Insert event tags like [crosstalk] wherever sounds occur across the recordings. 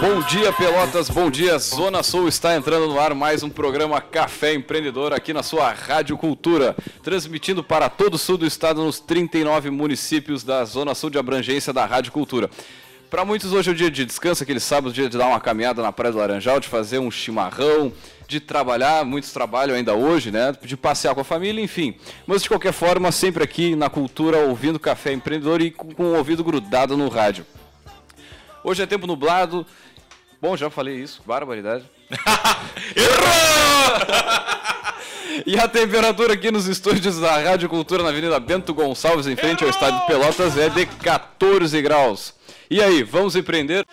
Bom dia, Pelotas. Bom dia, Zona Sul. Está entrando no ar mais um programa Café Empreendedor aqui na sua Rádio Cultura, transmitindo para todo o sul do estado nos 39 municípios da Zona Sul de abrangência da Rádio Cultura. Para muitos hoje é o dia de descanso, aquele sábado, dia de dar uma caminhada na Praia do Laranjal, de fazer um chimarrão, de trabalhar, muitos trabalham ainda hoje, né? De passear com a família, enfim. Mas de qualquer forma, sempre aqui na cultura, ouvindo Café Empreendedor e com o ouvido grudado no rádio. Hoje é tempo nublado. Bom, já falei isso, barbaridade. [laughs] [laughs] E a temperatura aqui nos estúdios da Rádio Cultura na Avenida Bento Gonçalves, em frente ao estádio de Pelotas, é de 14 graus. E aí, vamos empreender?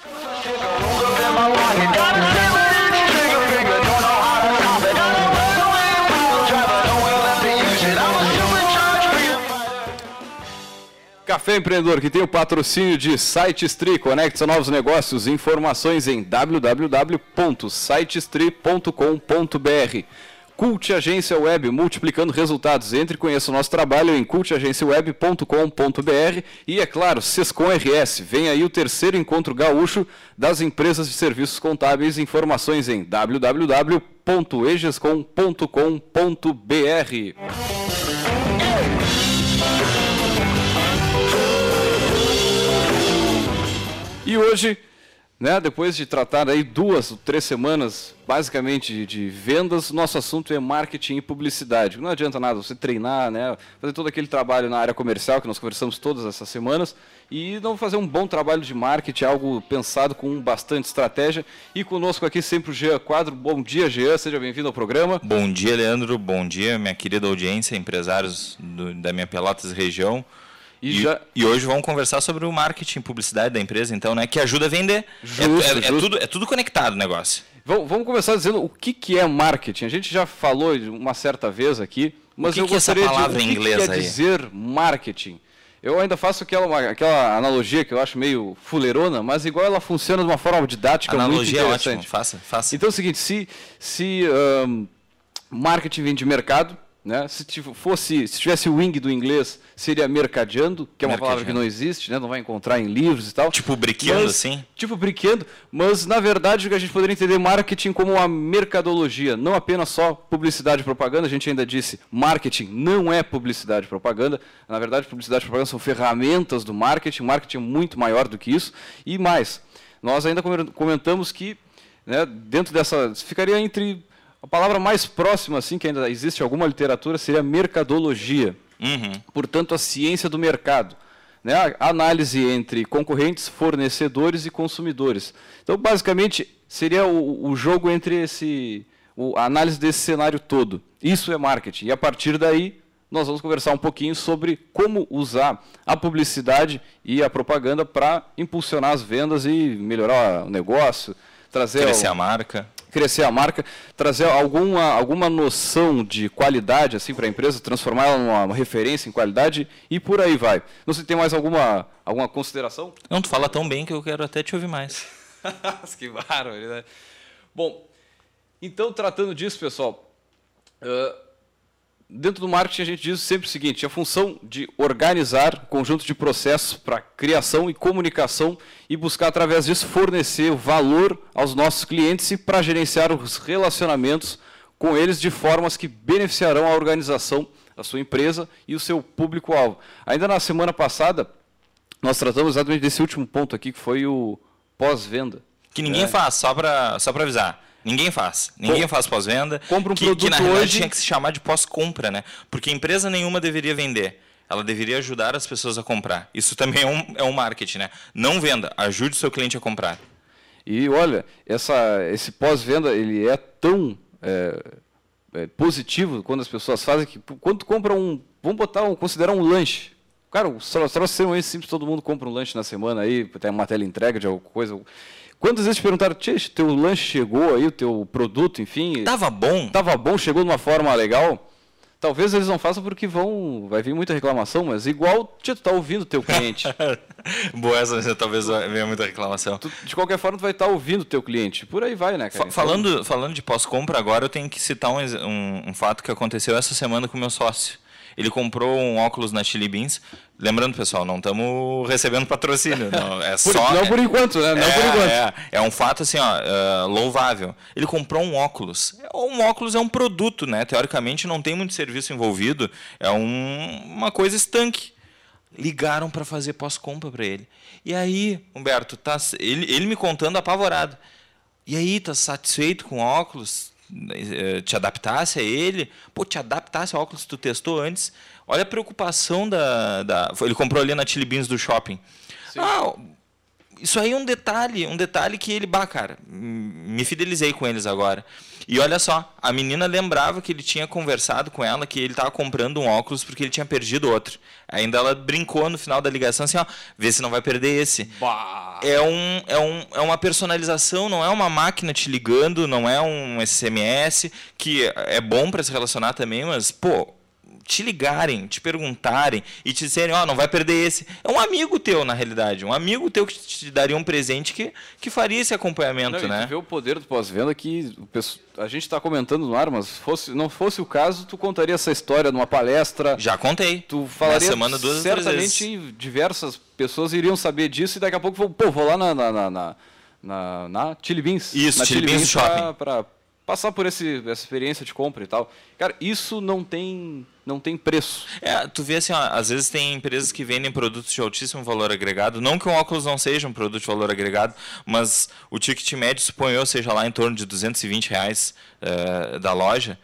Café Empreendedor, que tem o patrocínio de SiteStri, conecta novos negócios, informações em www.sitestri.com.br. Cult Agência Web, multiplicando resultados. Entre e conheça o nosso trabalho em cultagenciaweb.com.br e, é claro, Sescom RS. Vem aí o terceiro encontro gaúcho das empresas de serviços contábeis. Informações em www.egescom.com.br. E hoje, né, depois de tratar aí duas ou três semanas, basicamente de, vendas, nosso assunto é marketing e publicidade. Não adianta nada você treinar, né, fazer todo aquele trabalho na área comercial que nós conversamos todas essas semanas e não fazer um bom trabalho de marketing, algo pensado com bastante estratégia. E conosco aqui sempre o Jean Quadro. Bom dia, Jean, seja bem-vindo ao programa. Bom dia, Leandro. Bom dia, minha querida audiência, empresários do, da minha Pelotas região. E, e, já... e, hoje vamos conversar sobre o marketing publicidade da empresa, então, né? Que ajuda a vender. Justo, é, é, é tudo, é tudo conectado o negócio. Vamos, vamos começar dizendo o que, que é marketing. A gente já falou uma certa vez aqui, mas o que eu que gostaria essa palavra de em inglês que quer aí? dizer marketing. Eu ainda faço aquela, aquela analogia que eu acho meio fuleirona, mas igual ela funciona de uma forma didática Analogia é muito ótimo, interessante. faça, faça. Então é o seguinte, se, se ahn, marketing vem de mercado, né? Se fosse, se tivesse o wing do inglês, seria mercadeando, que é uma palavra que não existe, né? Não vai encontrar em livros e tal. Tipo, briqueando assim? Tipo briqueando, mas na verdade o que a gente poderia entender marketing como uma mercadologia, não apenas só publicidade e propaganda. A gente ainda disse, marketing não é publicidade e propaganda. Na verdade, publicidade e propaganda são ferramentas do marketing. Marketing é muito maior do que isso. E mais, nós ainda comentamos que né, dentro dessa ficaria entre a palavra mais próxima assim que ainda existe alguma literatura seria mercadologia Uhum. portanto, a ciência do mercado. Né? A análise entre concorrentes, fornecedores e consumidores. Então, basicamente, seria o, o jogo entre esse. o- a análise desse cenário todo. Isso é marketing. E a partir daí, nós vamos conversar um pouquinho sobre como usar a publicidade e a propaganda para impulsionar as vendas e melhorar o negócio, trazer Crescer ao- a marca. Crescer a marca, trazer alguma, alguma noção de qualidade assim para a empresa, transformar ela numa uma referência em qualidade e por aí vai. Não sei se tem mais alguma, alguma consideração? Não, tu fala tão bem que eu quero até te ouvir mais. [laughs] que barbaridade. Bom, então tratando disso, pessoal, ãh, dentro do marketing a gente diz sempre o seguinte: a função de organizar um conjunto de processos para criação e comunicação e buscar através disso fornecer valor aos nossos clientes e para gerenciar os relacionamentos com eles de formas que beneficiarão a organização, a sua empresa e o seu público-alvo. Ainda na semana passada nós tratamos exatamente desse último ponto aqui que foi o pós-venda. Que ninguém É. faz, só pra, só pra avisar. Ninguém faz. Ninguém faz pós-venda. Compra um que, produto que na realidade hoje- tinha que se chamar de pós-compra, né? Porque empresa nenhuma deveria vender. Ela deveria ajudar as pessoas a comprar. Isso também é um, é um marketing, né? Não venda, ajude o seu cliente a comprar. E olha, essa, esse pós-venda ele é tão é, é, positivo quando as pessoas fazem que quando compra um, vamos botar um, considerar um lanche. Cara, o só só extremamente simples, todo mundo compra um lanche na semana aí, tem uma tela entrega de alguma coisa. Quantas vezes te perguntaram, Tchê, teu lanche chegou aí, o teu produto, enfim, Tava bom? tava bom, chegou de uma forma legal? Talvez eles não façam porque vão, vai vir muita reclamação, mas igual, tchê, tu tá ouvindo o teu cliente. [laughs] Boa essa, talvez venha muita reclamação. Tu, de qualquer forma, tu vai estar ouvindo o teu cliente. Por aí vai, né, cara? Fa- falando, falando de pós-compra, agora eu tenho que citar um, um- um fato que aconteceu essa semana com o meu sócio. Ele comprou um óculos na Chili Beans. Lembrando, pessoal, não estamos recebendo patrocínio. Não, é por, só, não por enquanto, né? Não é, por enquanto. É, é um fato assim, ó, uh, louvável. Ele comprou um óculos. Um óculos é um produto, né? Teoricamente não tem muito serviço envolvido. É um, uma coisa estanque. Ligaram para fazer pós-compra para ele. E aí, Humberto, tá, ele, ele me contando apavorado. E aí, tá satisfeito com o óculos? Eh, te adaptasse a ele? Pô, te adaptasse ao óculos que tu testou antes? Olha a preocupação da. da ele comprou ali na Chili Beans do shopping. Sim. Ah, isso aí é um detalhe, um detalhe que ele, bah, cara, me fidelizei com eles agora. E olha só, a menina lembrava que ele tinha conversado com ela que ele estava comprando um óculos porque ele tinha perdido outro. Ainda ela brincou no final da ligação assim, ó, vê se não vai perder esse. Bah. É, um, é, um, é uma personalização, não é uma máquina te ligando, não é um SMS, que é bom para se relacionar também, mas, pô, te ligarem, te perguntarem e te disserem, ó, oh, não vai perder esse. É um amigo teu, na realidade. Um amigo teu que te daria um presente que, que faria esse acompanhamento, não, né? Vê o poder do pós-venda que a gente está comentando no ar, mas fosse, não fosse o caso, tu contaria essa história numa palestra. Já contei. Tu falaria na semana duas certamente diversas pessoas iriam saber disso e daqui a pouco vou, pô, vou lá na, na, na, na, na Chili Beans. Isso, na Chili, Chili Beans, Shopping. Pra passar por esse, essa experiência de compra e tal. Cara, isso não tem não tem preço. É, tu vê assim, ó, às vezes tem empresas que vendem produtos de altíssimo valor agregado. Não que o óculos não seja um produto de valor agregado, mas o ticket médio, suponho eu, seja lá em torno de 220 reais uh, da loja.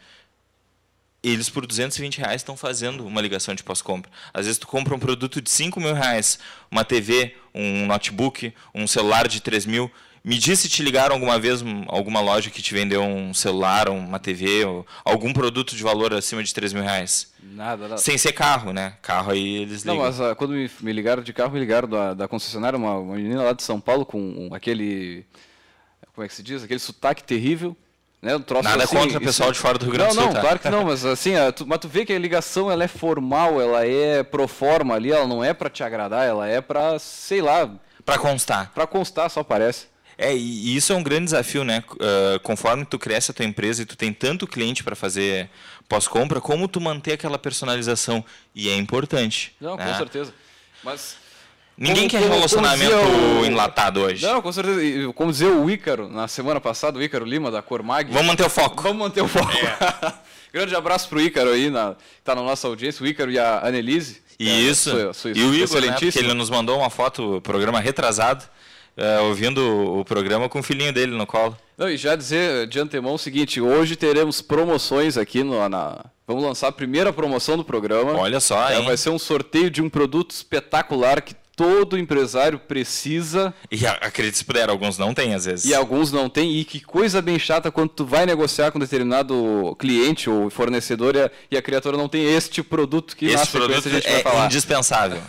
Eles, por 220 reais, estão fazendo uma ligação de pós-compra. Às vezes, tu compra um produto de 5 mil reais, uma TV, um notebook, um celular de 3 mil, me diz se te ligaram alguma vez alguma loja que te vendeu um celular, uma TV, ou algum produto de valor acima de 3 mil reais. Nada, nada. Sem ser carro, né? Carro aí eles ligam. Não, mas uh, quando me, me, ligaram de carro, me ligaram da, da concessionária, uma, uma, menina lá de São Paulo com um, aquele. Como é que se diz? Aquele sotaque terrível. Né? Um Nada assim, contra o pessoal de fora do Rio Grande do Sul. Não, não, tá? claro que não, [laughs] mas assim, uh, tu, mas tu vê que a ligação ela é formal, ela é pro forma ali, ela não é para te agradar, ela é para, sei lá. Para constar. Para constar, só parece. É, e isso é um grande desafio, né? Uh, conforme tu cresce a tua empresa e tu tem tanto cliente para fazer pós-compra, como tu manter aquela personalização? E é importante. Não, né? com certeza. Mas Ninguém como, quer relacionamento o... enlatado hoje. Não, com certeza. Como dizia o Ícaro na semana passada, o Ícaro Lima da Cormag. Vamos manter o foco. Vamos manter o foco. É. [laughs] Grande abraço pro Ícaro aí, na, tá na nossa audiência, o Ícaro e a Anelise. Isso. É, sua, sua, e o Igor, né, ele nos mandou uma foto, programa retrasado é, ouvindo o, programa com o filhinho dele no colo. Não, e já dizer de antemão o seguinte: hoje teremos promoções aqui no, na. Vamos lançar a primeira promoção do programa. Olha só, é, Vai ser um sorteio de um produto espetacular que todo empresário precisa. E acredite se puder, alguns não têm às vezes. E alguns não têm. E que coisa bem chata quando tu vai negociar com determinado cliente ou fornecedor e a, e a criatura não tem este produto que Esse produto a gente é vai falar. indispensável.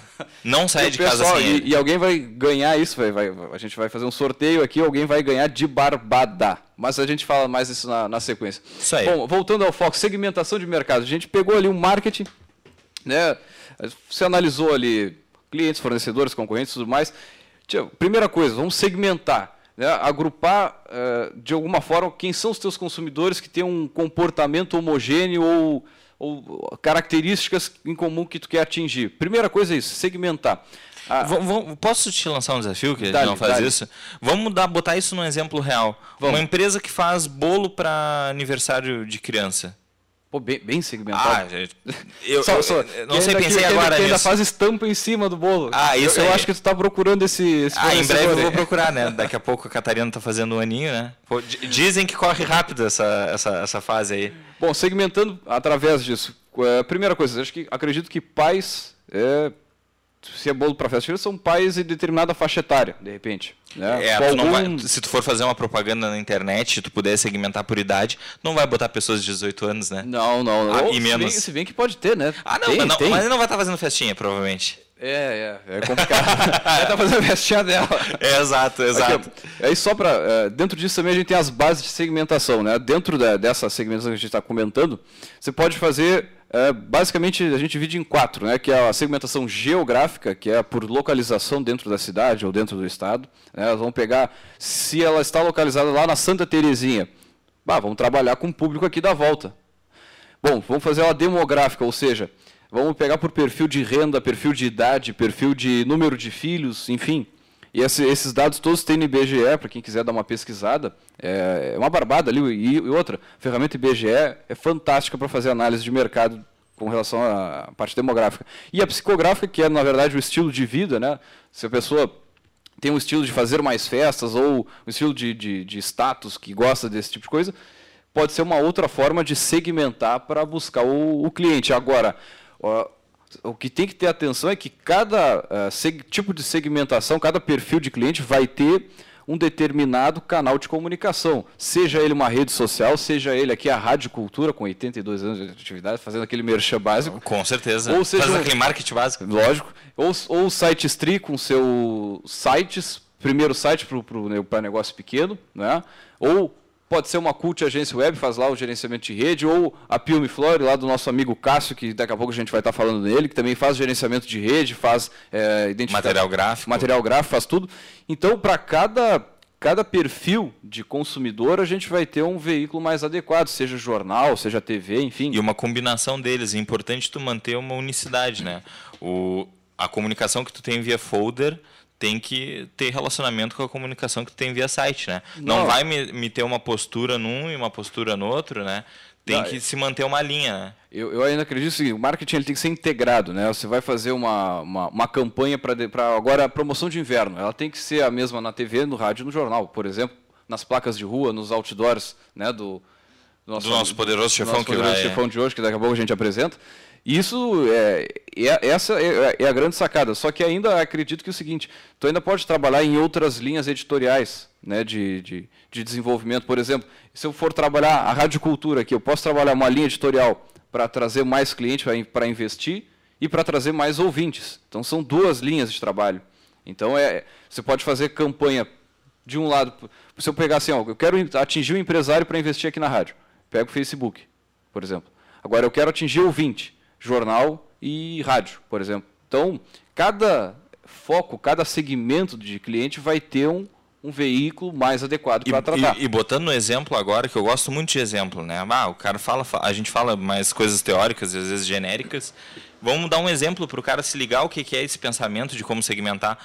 Não [laughs] sai de casa sem e, e, alguém vai ganhar isso, vai, vai, a gente vai fazer um sorteio aqui, alguém vai ganhar de barbada. Mas a gente fala mais isso na, na sequência. Isso aí. Bom, voltando ao foco, segmentação de mercado. A gente pegou ali um marketing, né? Você analisou ali clientes, fornecedores, concorrentes e tudo mais. Primeira coisa, vamos segmentar. Né? agrupar uh, de alguma forma quem são os teus consumidores que têm um comportamento homogêneo ou, ou, características em comum que tu quer atingir. Primeira coisa é isso, segmentar. Ah, posso te lançar um desafio que a gente não faz isso? Vamos botar isso num exemplo real. Vamos. Uma empresa que faz bolo para aniversário de criança. Pô, bem, bem segmentado. Ah, eu, só, só, eu não sei, pensei que, agora que ainda faz estampa em cima do bolo. Ah, isso Eu, eu acho que tu está procurando esse, esse Ah, em breve eu vou procurar, né? [laughs] Daqui a pouco a Catarina está fazendo um aninho, né? Pô, dizem que corre rápido essa, essa, essa fase aí. Bom, segmentando através disso. É, primeira coisa, acho que acredito que pais é, se é bolo para festa, são pais de determinada faixa etária, de repente. Né? É, tu algum... vai, se tu for fazer uma propaganda na internet, tu puder segmentar por idade, não vai botar pessoas de 18 anos, né? Não, não. Ah, e menos... se, bem, se bem que pode ter, né? Ah, não, tem, mas, não tem. mas ele não vai estar fazendo festinha, provavelmente. É, é, é complicado. [laughs] Ela tá fazendo a festinha dela. É, exato, exato. Aqui, aí só para é, dentro disso também a gente tem as bases de segmentação, né? Dentro da, dessa segmentação que a gente está comentando, você pode fazer é, basicamente a gente divide em quatro, né? Que é a segmentação geográfica, que é por localização dentro da cidade ou dentro do estado. Né? Pegar se ela está localizada lá na Santa Terezinha, bah, vamos trabalhar com o público aqui da volta. Bom, vamos fazer uma demográfica, ou seja, Vamos pegar por perfil de renda, perfil de idade, perfil de número de filhos, enfim. E esse, esses dados todos tem no IBGE, para quem quiser dar uma pesquisada. É, é uma barbada ali. E, e outra, a ferramenta IBGE é fantástica para fazer análise de mercado com relação à parte demográfica. E a psicográfica, que é, na verdade, o estilo de vida, né? Se a pessoa tem um estilo de fazer mais festas ou um estilo de, de, de status que gosta desse tipo de coisa, pode ser uma outra forma de segmentar para buscar o, o cliente. Agora, o que tem que ter atenção é que cada uh, tipo de segmentação, cada perfil de cliente vai ter um determinado canal de comunicação, seja ele uma rede social, seja ele aqui a Rádio Cultura, com 82 anos de atividade, fazendo aquele merchan básico. Com certeza. Ou seja, Faz aquele marketing básico. Lógico. Ou, ou o site Stri com seu sites, primeiro site para negócio pequeno, né? ou Pode ser uma cult agência web, faz lá o gerenciamento de rede, ou a Pilme Flore, lá do nosso amigo Cássio, que daqui a pouco a gente vai estar falando dele, que também faz gerenciamento de rede, faz é, Material gráfico. Material gráfico, faz tudo. Então, para cada, cada perfil de consumidor, a gente vai ter um veículo mais adequado, seja jornal, seja TV, enfim. E uma combinação deles. É importante tu manter uma unicidade, né? O, a comunicação que tu tem via folder tem que ter relacionamento com a comunicação que tem via site, né? Não, Não vai me, me, ter uma postura num e uma postura no outro, né? Tem Não, que se manter uma linha, né? Eu, eu ainda acredito que o marketing ele tem que ser integrado, né? Você vai fazer uma, uma, uma campanha para agora a promoção de inverno. Ela tem que ser a mesma na TV, no rádio e no jornal, por exemplo, nas placas de rua, nos outdoors, né? Do, do nosso, do nosso poderoso chefão nosso poderoso que vai, chefão de hoje, que daqui a pouco a gente apresenta. Isso é, é essa é, é, a grande sacada. Só que ainda acredito que é o seguinte: tu ainda pode trabalhar em outras linhas editoriais, né, de, de, de desenvolvimento. Por exemplo, se eu for trabalhar a radiocultura aqui, eu posso trabalhar uma linha editorial para trazer mais clientes para investir e para trazer mais ouvintes. Então são duas linhas de trabalho. Então é, você pode fazer campanha de um lado. Se eu pegar assim, ó, eu quero atingir um empresário para investir aqui na rádio, pego o Facebook, por exemplo. Agora eu quero atingir ouvinte jornal e rádio, por exemplo. Então, cada foco, cada segmento de cliente vai ter um, um veículo mais adequado para tratar. E, e, botando no exemplo agora, que eu gosto muito de exemplo, né? Ah, o cara fala, a gente fala mais coisas teóricas e às vezes genéricas. Vamos dar um exemplo para o cara se ligar o que é esse pensamento de como segmentar.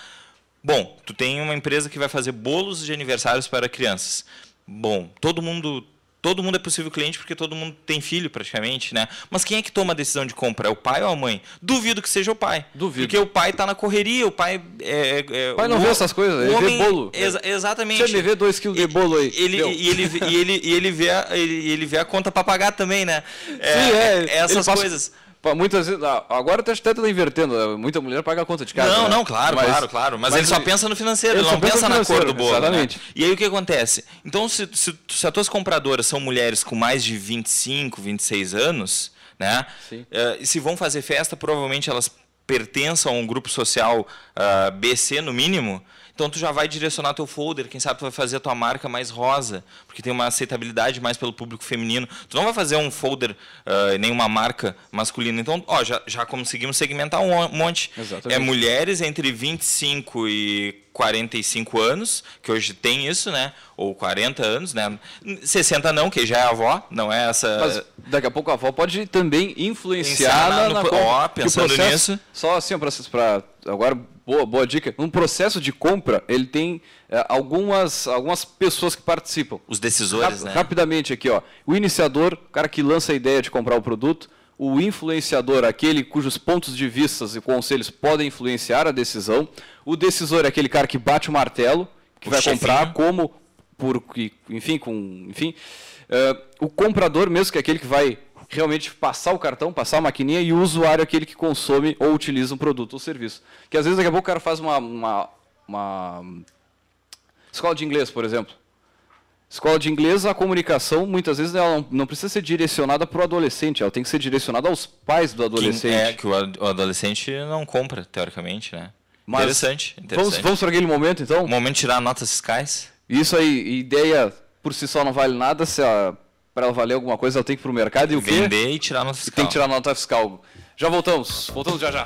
Bom, tu tem uma empresa que vai fazer bolos de aniversários para crianças. Bom, todo mundo todo mundo é possível cliente porque todo mundo tem filho praticamente, né? Mas quem é que toma a decisão de compra? É o pai ou a mãe? Duvido que seja o pai. Duvido. Porque o pai está na correria, o pai é, é o pai não o, vê essas coisas, ele homem, vê bolo. Exa exatamente. Você me vê dois quilos de bolo aí. Ele, e, ele, e, ele, e ele, vê a, ele, ele vê a conta para pagar também, né? É, Sim, é. é essas coisas. Muitas vezes, ah, agora até está invertendo, né? muita mulher paga a conta de casa. Não, né? não, claro, mas, claro, claro. Mas, mas ele só pensa no financeiro, ele, não pensa, na cor do bolo. Né? Exatamente. Né? E aí o que acontece? Então, se, se, se as tuas compradoras são mulheres com mais de 25, 26 anos, né? Uh, e se vão fazer festa, provavelmente elas pertençam a um grupo social uh, ah, BC no mínimo. Então tu já vai direcionar teu folder, quem sabe tu vai fazer a tua marca mais rosa, porque tem uma aceitabilidade mais pelo público feminino. Tu não vai fazer um folder uh, nem uma marca masculina. Então, ó, já, já conseguimos segmentar um monte. Exatamente. É mulheres entre 25 e 45 anos, que hoje tem isso, né? Ou 40 anos, né? 60 não, que já é avó, não é essa. Mas daqui a pouco a avó pode também influenciar na, na, no... na ó, pensando processo, nisso. Só assim, para agora boa, boa dica. Um processo de compra, ele tem é, algumas, algumas pessoas que participam. Os decisores, né? Rapidamente aqui, ó. O iniciador, o cara que lança a ideia de comprar o produto o influenciador, aquele cujos pontos de vista e conselhos podem influenciar a decisão. O decisor é aquele cara que bate o martelo, que o vai chefinho. comprar como por enfim, com, enfim, uh, o comprador mesmo que é aquele que vai realmente passar o cartão, passar a maquininha e o usuário é aquele que consome ou utiliza um produto ou serviço. Que às vezes daqui a pouco o cara faz uma, uma, uma escola de inglês, por exemplo. Escola de inglês, a comunicação, muitas vezes, ela não, precisa ser direcionada para o adolescente, ela tem que ser direcionada aos pais do adolescente. é, que o, adolescente não compra, teoricamente, né? Mas interessante, interessante. Vamos, vamos para aquele momento, então? O momento de tirar notas fiscais. Isso aí, ideia por si só não vale nada, se para ela valer alguma coisa, ela tem que ir para o mercado e o quê? Vender e tirar nota fiscal. Tem que tirar nota fiscal. Já voltamos, voltamos já já.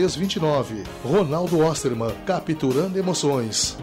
329. Ronaldo Osterman, capturando emoções.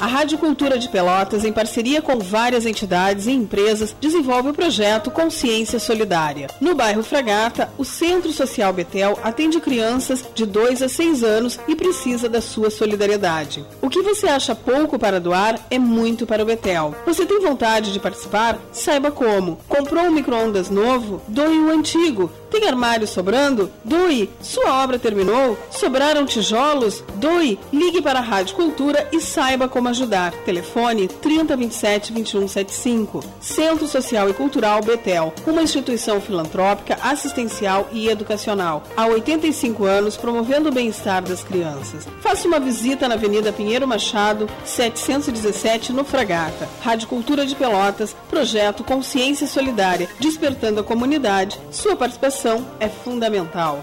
A Rádio Cultura de Pelotas, em parceria com várias entidades e empresas, desenvolve o projeto Consciência Solidária. No bairro Fragata, o Centro Social Betel atende crianças de 2 a 6 anos e precisa da sua solidariedade. O que você acha pouco para doar é muito para o Betel. Você tem vontade de participar? Saiba como. Comprou um micro-ondas novo? Doe o antigo. Tem armário sobrando? Doe. Sua obra terminou? Sobraram tijolos? Doe. Ligue para a Rádio Cultura e saiba como ajudar. Telefone 3027 2175. Centro Social e Cultural Betel, uma instituição filantrópica, assistencial e educacional. Há 85 anos promovendo o bem-estar das crianças. Faça uma visita na Avenida Pinheiro Machado, 717, no Fragata. Rádio Cultura de Pelotas, projeto Consciência Solidária, despertando a comunidade. Sua participação é fundamental.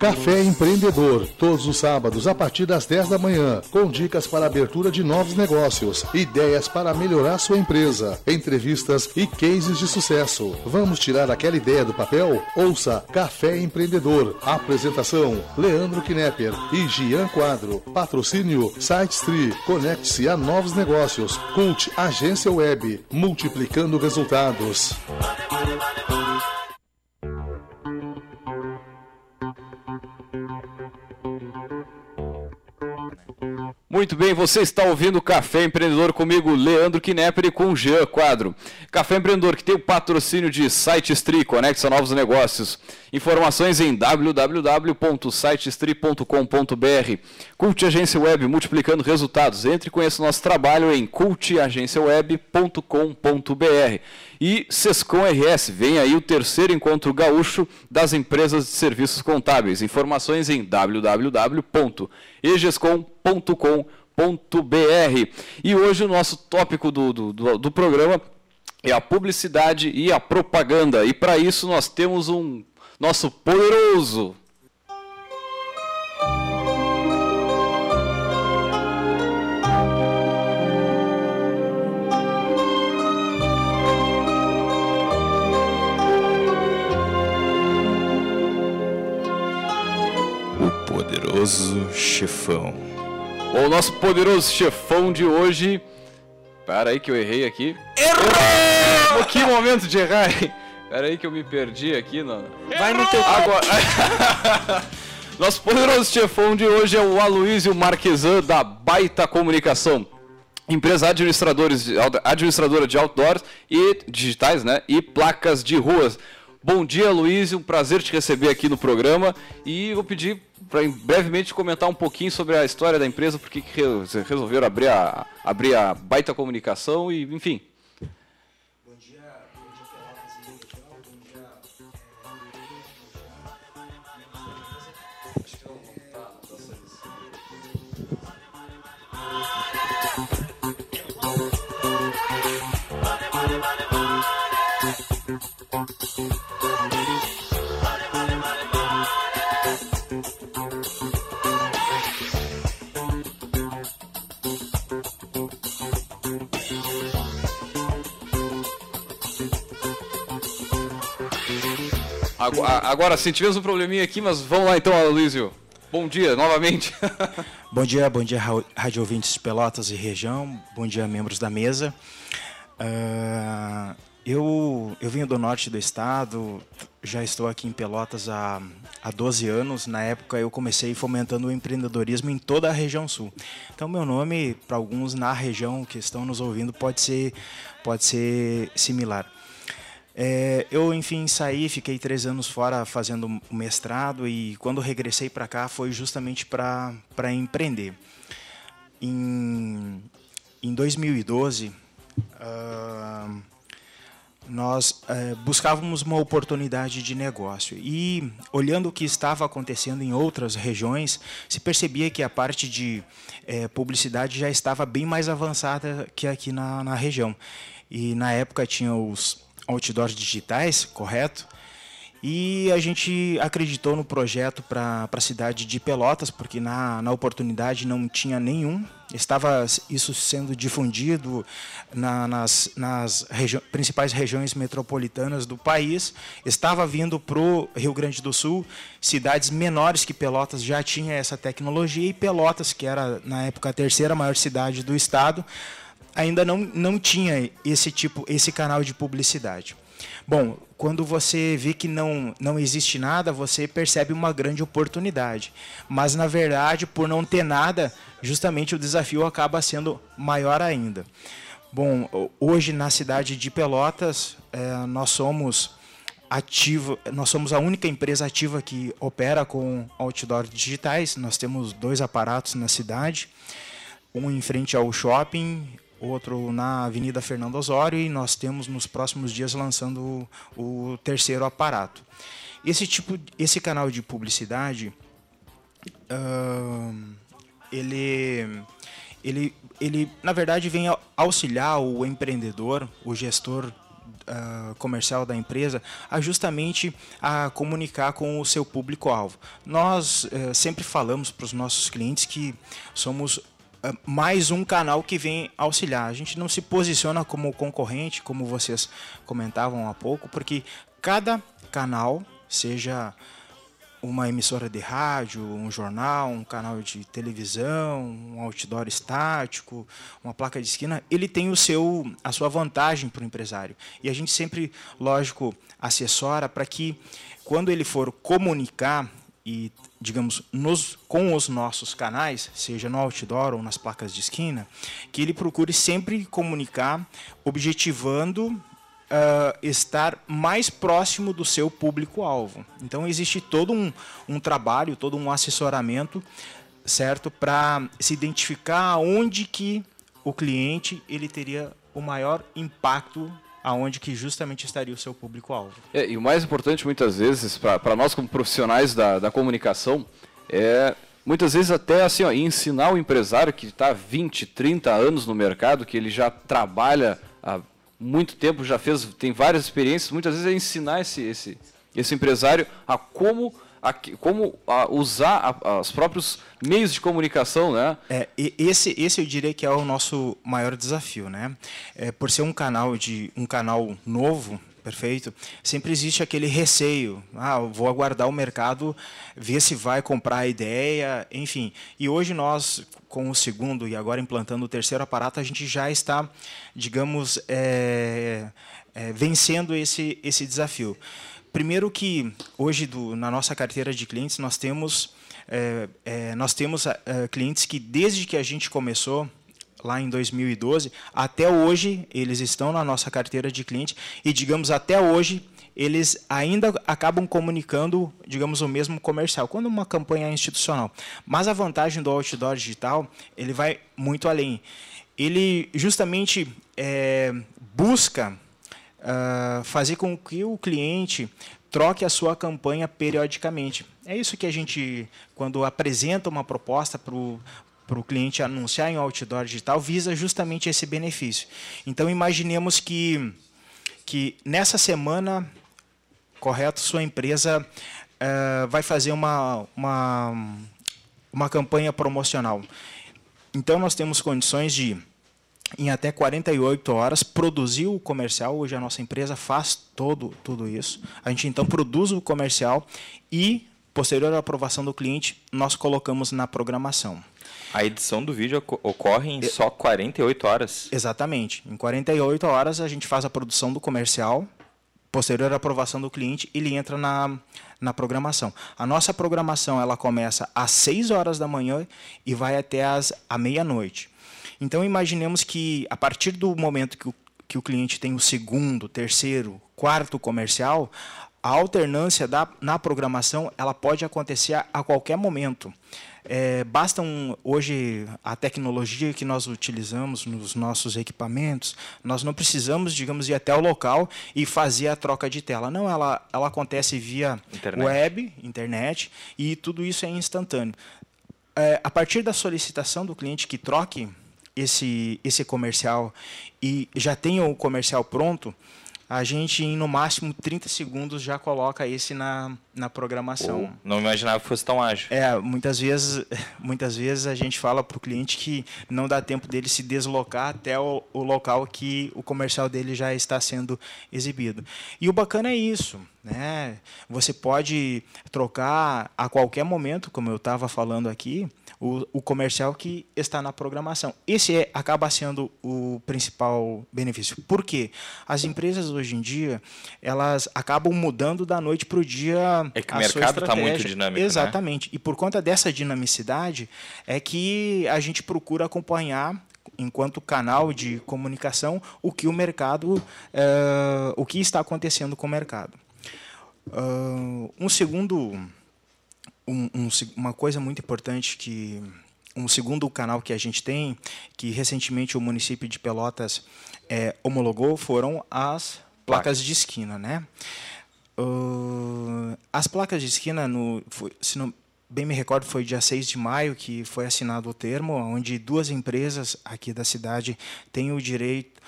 Café Empreendedor, todos os sábados a partir das 10 da manhã, com dicas para abertura de novos negócios, ideias para melhorar sua empresa, entrevistas e cases de sucesso. Vamos tirar aquela ideia do papel? Ouça Café Empreendedor. Apresentação: Leandro Knepper e Gian Quadro. Patrocínio SiteStree. Conecte-se a novos negócios. Cult Agência Web, multiplicando resultados. Muito bem, você está ouvindo Café Empreendedor comigo, Leandro Knepper e com Jean Quadro. Café Empreendedor que tem o patrocínio de SiteStree, conecta a novos negócios. Informações em www.sitestree.com.br. Cult Agência Web, multiplicando resultados. Entre e conheça o nosso trabalho em cultagenciaweb.com.br. E Sescom RS, vem aí o terceiro encontro gaúcho das empresas de serviços contábeis. Informações em www.egescom.com.br. E hoje o nosso tópico do, do, do, do programa é a publicidade e a propaganda. E para isso nós temos um nosso poderoso O poderoso chefão. O nosso poderoso chefão de hoje. Para aí que eu errei aqui. Errou! Que momento de errar? Pera aí que eu me perdi aqui, não. Vai no teu Agora. [laughs] Nosso poderoso chefão de hoje é o Aloysio Marquesan da Baita Comunicação. Empresa administradores, administradora de outdoors e digitais, né? E placas de ruas. Bom dia, Luiz. Um prazer te receber aqui no programa. E vou pedir para brevemente comentar um pouquinho sobre a história da empresa, porque que re- resolveram abrir a, abrir a baita comunicação e, enfim. Agora, sim, tivemos um probleminha aqui, mas vamos lá então, Aloysio. Bom dia, novamente. [laughs] bom dia, bom dia, rádio ouvintes Pelotas e região. Bom dia, membros da mesa. Uh, eu, eu venho do norte do estado, já estou aqui em Pelotas há, há 12 anos. Na época eu comecei fomentando o empreendedorismo em toda a região sul. Então meu nome, para alguns na região que estão nos ouvindo, pode ser, pode ser similar. É, eu, enfim, saí, fiquei três anos fora fazendo o mestrado e quando regressei para cá foi justamente para empreender. Em, em 2012, uh, nós uh, buscávamos uma oportunidade de negócio e, olhando o que estava acontecendo em outras regiões, se percebia que a parte de uh, publicidade já estava bem mais avançada que aqui na, na região. E na época tinha os outdoors digitais, correto? E a gente acreditou no projeto para a cidade de Pelotas, porque na, na oportunidade não tinha nenhum. Estava isso sendo difundido na, nas, nas regi principais regiões metropolitanas do país. Estava vindo para o Rio Grande do Sul. Cidades menores que Pelotas já tinha essa tecnologia. E Pelotas, que era na época a terceira maior cidade do estado, ainda não, não tinha esse tipo, esse canal de publicidade. Bom, quando você vê que não, não existe nada, você percebe uma grande oportunidade. Mas, na verdade, por não ter nada, justamente o desafio acaba sendo maior ainda. Bom, hoje na cidade de Pelotas, é, nós somos ativo, nós somos a única empresa ativa que opera com outdoor digitais. Nós temos dois aparatos na cidade, um em frente ao shopping outro na Avenida Fernando Osório e nós temos nos próximos dias lançando o, terceiro aparato. Esse tipo, esse canal de publicidade, uh, ele, ele, ele na verdade vem auxiliar o empreendedor, o gestor Uh, comercial da empresa a justamente a comunicar com o seu público-alvo. Nós uh, sempre falamos para os nossos clientes que somos mais um canal que vem auxiliar. A gente não se posiciona como concorrente, como vocês comentavam há pouco, porque cada canal, seja uma emissora de rádio, um jornal, um canal de televisão, um outdoor estático, uma placa de esquina, ele tem o seu a sua vantagem para o empresário. E a gente sempre, lógico, assessora para que quando ele for comunicar e, digamos, nos, com os nossos canais, seja no outdoor ou nas placas de esquina, que ele procure sempre comunicar, objetivando uh, estar mais próximo do seu público-alvo. Então, existe todo um, um trabalho, todo um assessoramento, certo, para se identificar onde que o cliente ele teria o maior impacto aonde que justamente estaria o seu público-alvo. É, e o mais importante, muitas vezes, para nós como profissionais da, da comunicação, é muitas vezes até assim, ó, ensinar o empresário que está 20, 30 anos no mercado, que ele já trabalha há muito tempo, já fez, tem várias experiências, muitas vezes é ensinar esse, esse, esse empresário a como a, como a, usar a, os próprios meios de comunicação, né? É, esse, esse eu diria que é o nosso maior desafio, né? É, por ser um canal de um canal novo, perfeito, sempre existe aquele receio. Ah, vou aguardar o mercado ver se vai comprar a ideia, enfim. E hoje nós, com o segundo e agora implantando o terceiro aparato, a gente já está, digamos, é, é, vencendo esse, esse desafio. Primeiro que hoje do, na nossa carteira de clientes nós temos é, é, nós temos é, clientes que desde que a gente começou lá em 2012 até hoje eles estão na nossa carteira de cliente e digamos até hoje eles ainda acabam comunicando, digamos, o mesmo comercial, quando uma campanha é institucional. Mas a vantagem do outdoor digital, ele vai muito além. Ele justamente busca uh, fazer com que o cliente troque a sua campanha periodicamente. É isso que a gente, quando apresenta uma proposta para o cliente anunciar em outdoor digital, visa justamente esse benefício. Então, imaginemos que, que nessa semana, correto, sua empresa uh, vai fazer uma, uma, uma campanha promocional. Então, nós temos condições de em até 48 horas, produzir o comercial. Hoje a nossa empresa faz todo, tudo isso. A gente então produz o comercial e, posterior à aprovação do cliente, nós colocamos na programação. A edição do vídeo ocorre em só 48 horas? Exatamente. Em 48 horas a gente faz a produção do comercial, posterior à aprovação do cliente, ele entra na, na programação. A nossa programação ela começa às 6 horas da manhã e vai até às, meia-noite. Então imaginemos que a partir do momento que o, que o cliente tem o segundo, terceiro, quarto comercial, a alternância da, na programação ela pode acontecer a, a qualquer momento. É, bastam hoje a tecnologia que nós utilizamos nos nossos equipamentos, nós não precisamos, digamos, ir até o local e fazer a troca de tela. Não, ela, ela acontece via internet. web, internet, e tudo isso é instantâneo. É, a partir da solicitação do cliente que troque esse, esse comercial e já tenha o comercial pronto, a gente em no máximo 30 segundos já coloca esse na, na programação. Oh, não imaginava que fosse tão ágil. É, muitas vezes, [laughs] muitas vezes a gente fala para o cliente que não dá tempo dele se deslocar até o, o, local que o comercial dele já está sendo exibido. E o bacana é isso, né? Você pode trocar a qualquer momento, como eu estava falando aqui, o, o comercial que está na programação. Esse é, acaba sendo o principal benefício. Por quê? As empresas hoje em dia, elas acabam mudando da noite para o dia É que o mercado está muito dinâmico, né? Exatamente. Né? E por conta dessa dinamicidade, é que a gente procura acompanhar enquanto canal de comunicação o que o mercado, é, o que está acontecendo com o mercado. Uh, um segundo um, um, uma coisa muito importante que um segundo canal que a gente tem, que recentemente o município de Pelotas é, homologou, foram as placas de esquina, né? Uh, as placas de esquina, no, foi, se não bem me recordo, foi dia 6 de maio que foi assinado o termo, onde duas empresas aqui da cidade têm o direito,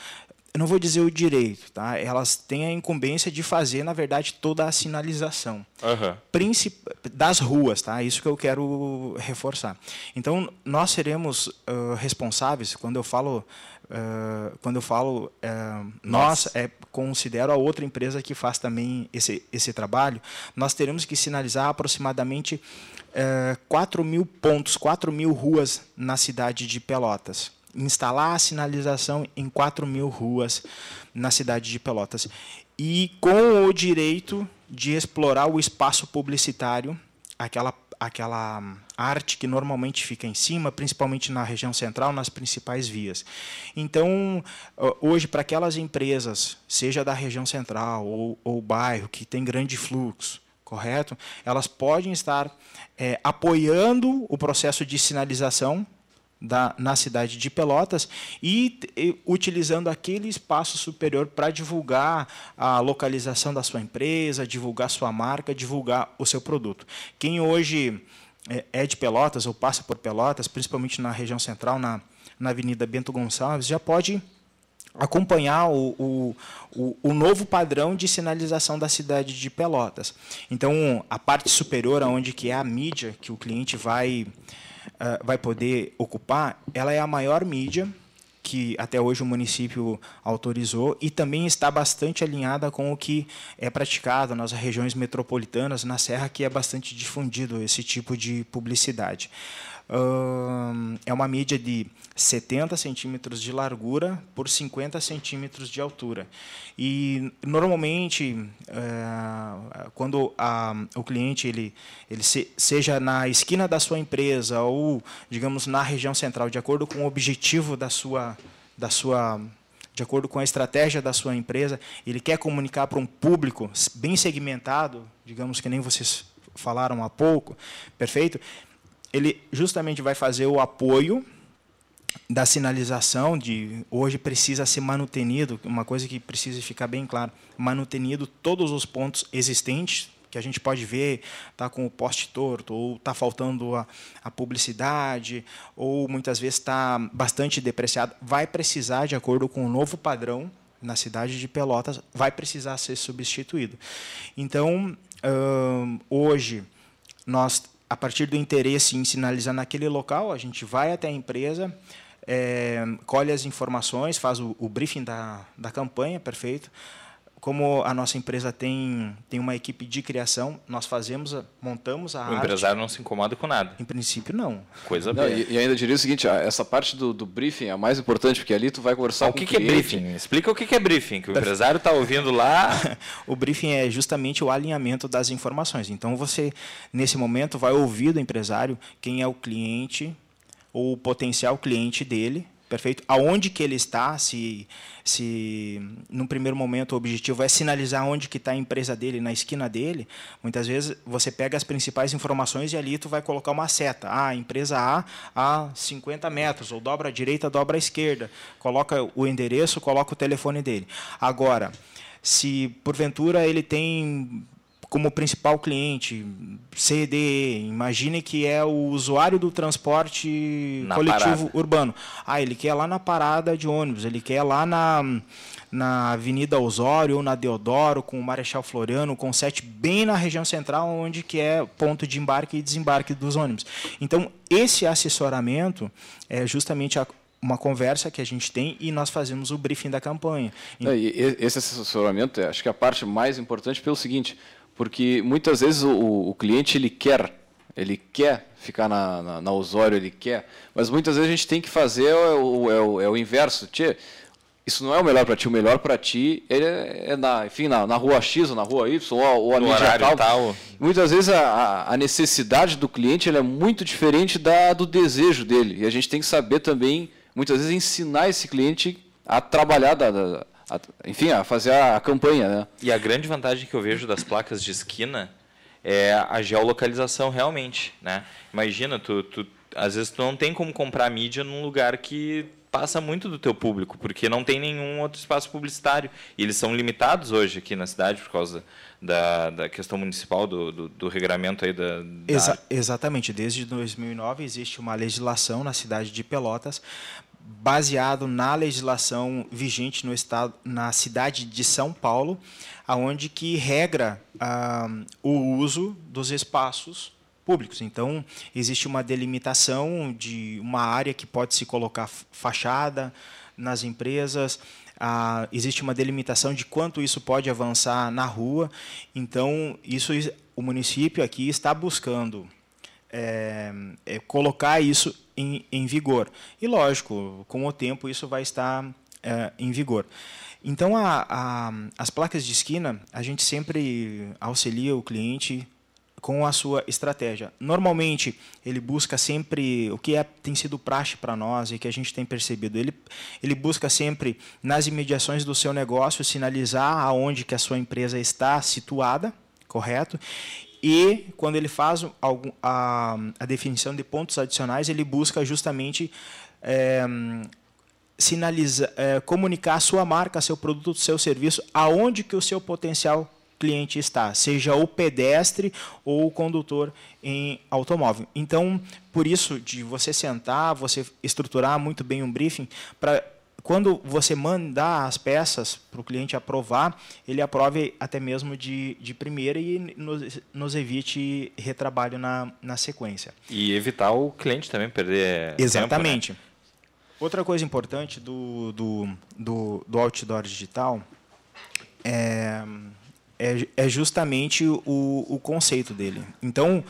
eu não vou dizer o direito, tá? Elas têm a incumbência de fazer, na verdade, toda a sinalização uhum. Princip das ruas, tá? Isso que eu quero reforçar. Então, nós seremos uh, responsáveis quando eu falo Uh, quando eu falo uh, nós, é, considero a outra empresa que faz também esse, esse trabalho, nós teremos que sinalizar aproximadamente uh, 4 mil pontos, 4 mil ruas na cidade de Pelotas instalar a sinalização em 4 mil ruas na cidade de Pelotas. E com o direito de explorar o espaço publicitário, aquela, aquela arte que normalmente fica em cima, principalmente na região central, nas principais vias. Então, hoje, para aquelas empresas, seja da região central ou, ou bairro, que tem grande fluxo, correto? Elas podem estar é, apoiando o processo de sinalização da, na cidade de Pelotas e, e utilizando aquele espaço superior para divulgar a localização da sua empresa, divulgar sua marca, divulgar o seu produto. Quem hoje é, é de Pelotas ou passa por Pelotas, principalmente na região central, na, na Avenida Bento Gonçalves, já pode acompanhar o, o, o, novo padrão de sinalização da cidade de Pelotas. Então, a parte superior, onde que é a mídia que o cliente vai uh, vai poder ocupar, ela é a maior mídia que até hoje o município autorizou e também está bastante alinhada com o que é praticado nas regiões metropolitanas, na Serra, que é bastante difundido esse tipo de publicidade. É uma mídia de 70 centímetros de largura por 50 centímetros de altura. E, normalmente, é, quando o cliente ele, ele se, seja na esquina da sua empresa ou, digamos, na região central, de acordo com o objetivo da sua, da sua de acordo com a estratégia da sua empresa, ele quer comunicar para um público bem segmentado, digamos que nem vocês falaram há pouco, perfeito? ele justamente vai fazer o apoio da sinalização de hoje precisa ser manutenido, uma coisa que precisa ficar bem claro, manutenido todos os pontos existentes que a gente pode ver tá com o poste torto ou tá faltando a, a publicidade ou muitas vezes está bastante depreciado, vai precisar de acordo com o novo padrão na cidade de Pelotas vai precisar ser substituído. Então hoje nós a partir do interesse em sinalizar naquele local, a gente vai até a empresa, é, colhe as informações, faz o, o briefing da, da campanha, perfeito. Como a nossa empresa tem, tem uma equipe de criação, nós fazemos, a- montamos a O arte. empresário não se incomoda com nada. Em princípio, não. Coisa Não, boa. e, e ainda diria o seguinte, ah, essa parte do, do briefing é a mais importante, porque ali tu vai conversar O com que, o que é cliente. briefing? Explica o que, que é briefing, que o empresário está ouvindo lá. [laughs] O briefing é justamente o alinhamento das informações. Então, você, nesse momento, vai ouvir do empresário quem é o cliente o potencial cliente dele, perfeito? Aonde que ele está, se, se num primeiro momento o objetivo é sinalizar onde que está a empresa dele, na esquina dele, muitas vezes você pega as principais informações e ali tu vai colocar uma seta. Ah, empresa A a 50 metros, ou dobra à direita, dobra à esquerda. Coloca o endereço, coloca o telefone dele. Agora, se porventura ele tem como principal cliente CDE, imagine que é o usuário do transporte Na coletivo parada. urbano. Ah, ele quer lá na parada de ônibus, ele quer lá na, na Avenida Osório ou na Deodoro, com o Marechal Floriano, com o 7, bem na região central, onde que é ponto de embarque e desembarque dos ônibus. Então, esse assessoramento é justamente a- uma conversa que a gente tem e nós fazemos o briefing da campanha. Esse assessoramento, é, acho que é a parte mais importante pelo seguinte, porque muitas vezes o, o cliente ele quer, ele quer ficar na, na, na Osório, ele quer, mas muitas vezes a gente tem que fazer é o, é o, é o inverso. Tchê, isso não é o melhor para ti, o melhor para ti é, é na, enfim, na, na rua X ou na rua Y ou, a- ou a No mídia tal. tal. Muitas vezes a, a- necessidade do cliente é muito diferente da, do desejo dele. E a gente tem que saber também, muitas vezes, ensinar esse cliente a trabalhar, da, da- a- enfim, a fazer a, a campanha. Né? E a grande vantagem que eu vejo das placas de esquina é a geolocalização realmente, né? Imagina, tu, tu, às vezes tu não tem como comprar mídia num lugar que passa muito do teu público, porque não tem nenhum outro espaço publicitário. E eles são limitados hoje aqui na cidade por causa da, da questão municipal, do, do, do regramento aí da... da- Exa- exatamente. Desde 2009 existe uma legislação na cidade de Pelotas baseado na legislação vigente no estado, na cidade de São Paulo, aonde que regra ah, o uso dos espaços públicos. Então existe uma delimitação de uma área que pode se colocar fachada nas empresas. Ah, existe uma delimitação de quanto isso pode avançar na rua. Então isso o município aqui está buscando é, é, colocar isso em, em vigor. E, lógico, com o tempo isso vai estar é, em vigor. Então, a, a, as placas de esquina, a gente sempre auxilia o cliente com a sua estratégia. Normalmente, ele busca sempre o que é, tem sido praxe para nós e que a gente tem percebido. Ele, ele busca sempre, nas imediações do seu negócio, sinalizar aonde que a sua empresa está situada, correto? E quando ele faz a, a definição de pontos adicionais, ele busca justamente é, é, comunicar a sua marca, seu produto, seu serviço, aonde que o seu potencial cliente está, seja o pedestre ou o condutor em automóvel. Então, por isso, de você sentar, você estruturar muito bem um briefing para quando você mandar as peças para o cliente aprovar, ele aprove até mesmo de, de primeira e nos, nos evite retrabalho na, na sequência. E evitar o cliente também perder Exatamente. tempo, né? Outra coisa importante do, do, do, do outdoor digital é, é, é justamente o, o conceito dele. Então,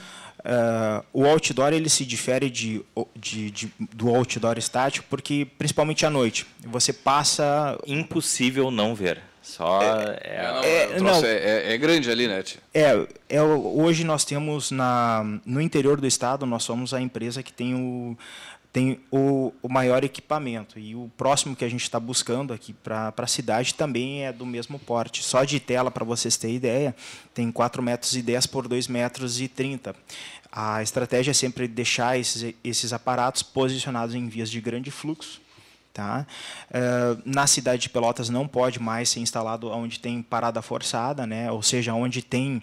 Uh, o outdoor ele se difere de, de, de, do outdoor estático porque principalmente à noite você passa Impossível não ver. Só é, é, não, é, é, é, grande ali, né? Tia? É, é, hoje nós temos na, no interior do estado nós somos a empresa que tem o tem o, o maior equipamento e o próximo que a gente está buscando aqui para a cidade também é do mesmo porte. Só de tela, para vocês terem ideia, tem 4 metros e 10 por 2 metros e 30. A estratégia é sempre deixar esses, esses aparatos posicionados em vias de grande fluxo. Tá? Uh, na cidade de Pelotas não pode mais ser instalado onde tem parada forçada, né? ou seja, onde tem,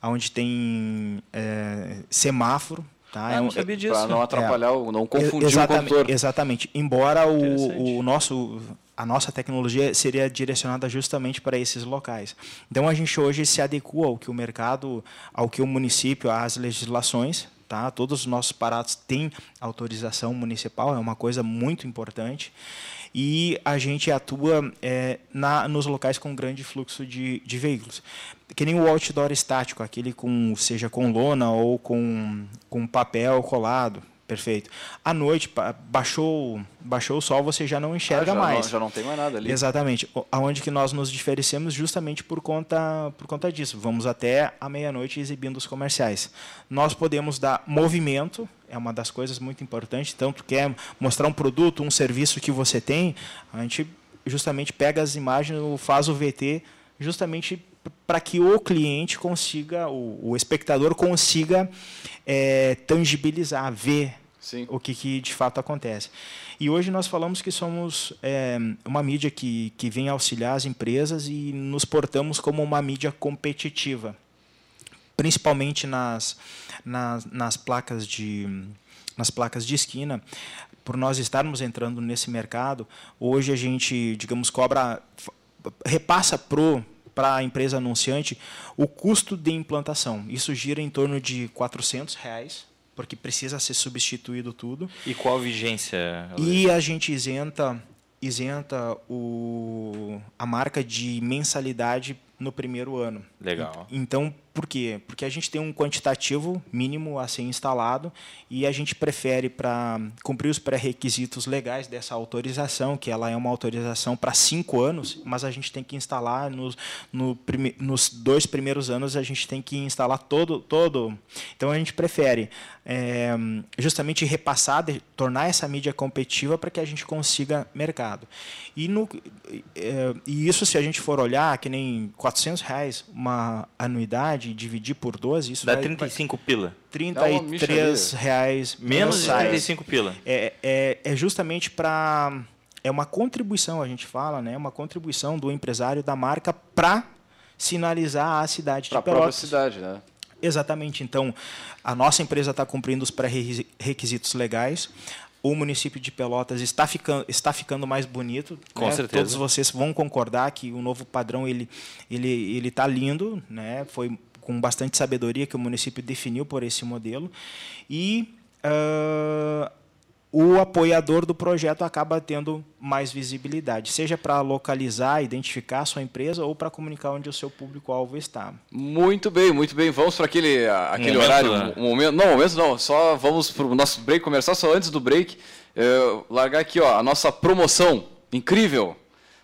onde tem é, semáforo. Tá? Ah, não sabia disso. Para não atrapalhar, é. não confundir exatamente, o condutor. Exatamente. Embora o, o nosso, a nossa tecnologia seria direcionada justamente para esses locais. Então a gente hoje se adequa ao que o mercado, ao que o município, às legislações, tá? Todos os nossos aparatos têm autorização municipal, é uma coisa muito importante. E a gente atua é, na, nos locais com grande fluxo de, de veículos. Que nem o outdoor estático, aquele com, seja com lona ou com, com papel colado, Perfeito. À noite, baixou, baixou o sol, você já não enxerga ah, já mais. Não, já não tem mais nada ali. Exatamente. Aonde que nós nos diferenciamos justamente por conta, por conta disso. Vamos até a meia-noite exibindo os comerciais. Nós podemos dar movimento, é uma das coisas muito importantes. Tanto quer mostrar um produto, um serviço que você tem, a gente justamente pega as imagens, faz o VT, justamente para que o cliente consiga, o, o espectador consiga é, tangibilizar, ver Sim. o que, que, de fato acontece. E hoje nós falamos que somos é, uma mídia que, que vem auxiliar as empresas e nos portamos como uma mídia competitiva, principalmente nas, nas, nas placas de nas placas de esquina, por nós estarmos entrando nesse mercado, hoje a gente, digamos, cobra repassa pro para a empresa anunciante o custo de implantação. Isso gira em torno de 400 reais, porque precisa ser substituído tudo. E qual a vigência? E a gente isenta, isenta o, a marca de mensalidade no primeiro ano. Legal. Então, por quê? Porque a gente tem um quantitativo mínimo a ser instalado e a gente prefere, para cumprir os pré-requisitos legais dessa autorização, que ela é uma autorização para cinco anos, mas a gente tem que instalar nos, no, nos dois primeiros anos, a gente tem que instalar todo. todo. Então, a gente prefere é, justamente repassar, de, tornar essa mídia competitiva para que a gente consiga mercado. E, no, é, e isso, se a gente for olhar, que nem 400 reais uma anuidade, dividir por 12, isso dá vai, 35 vai, pila. 33 reais menos de 35 pila. É, é, é justamente para é uma contribuição, a gente fala, né? Uma contribuição do empresário da marca para sinalizar a cidade pra de Pelotas. Para a cidade, né? Exatamente. Então, a nossa empresa está cumprindo os pré-requisitos legais o município de Pelotas está ficando, está ficando mais bonito. Com né? certeza. Todos vocês vão concordar que o novo padrão ele ele ele está lindo, né? Foi com bastante sabedoria que o município definiu por esse modelo e uh, o apoiador do projeto acaba tendo mais visibilidade, seja para localizar, identificar a sua empresa ou para comunicar onde o seu público-alvo está. Muito bem, muito bem. Vamos para aquele, aquele momento, horário. Né? Um momento, não, momento não, só vamos para o nosso break começar, só antes do break, eh, largar aqui ó, a nossa promoção incrível.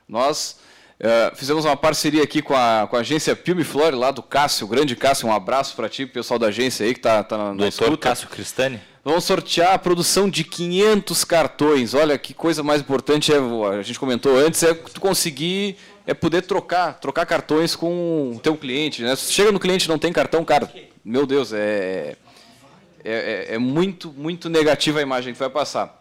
Nós eh, fizemos uma parceria aqui com a, com a agência Pilme Flore, lá do Cássio, grande Cássio, um abraço para ti, pessoal da agência aí que está tá na, na Doutor escuta. Cássio Cristani. Vamos sortear a produção de 500 cartões. Olha que coisa mais importante é, a gente comentou antes, é tu conseguir é poder trocar, trocar cartões com o teu cliente. Né? Se chega no cliente e não tem cartão, cara, meu Deus, é, é, é, é muito, muito negativa a imagem que vai passar.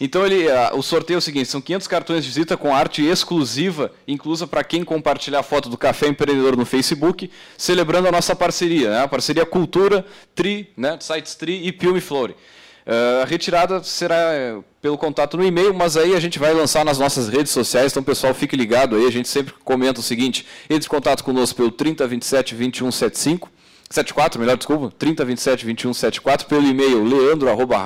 Então ele, o sorteio é o seguinte: são 500 cartões de visita com arte exclusiva, inclusa para quem compartilhar a foto do Café Empreendedor no Facebook, celebrando a nossa parceria, né? a parceria Cultura, Tri, né? Sites Tri e Pilme Flore. Uh, a retirada será eh, pelo contato no e-mail, mas aí a gente vai lançar nas nossas redes sociais, então pessoal fique ligado aí, a gente sempre comenta o seguinte, entre em contato conosco pelo 3027 2175, 74, melhor desculpa, 30 27 21 74, pelo e-mail leandro arroba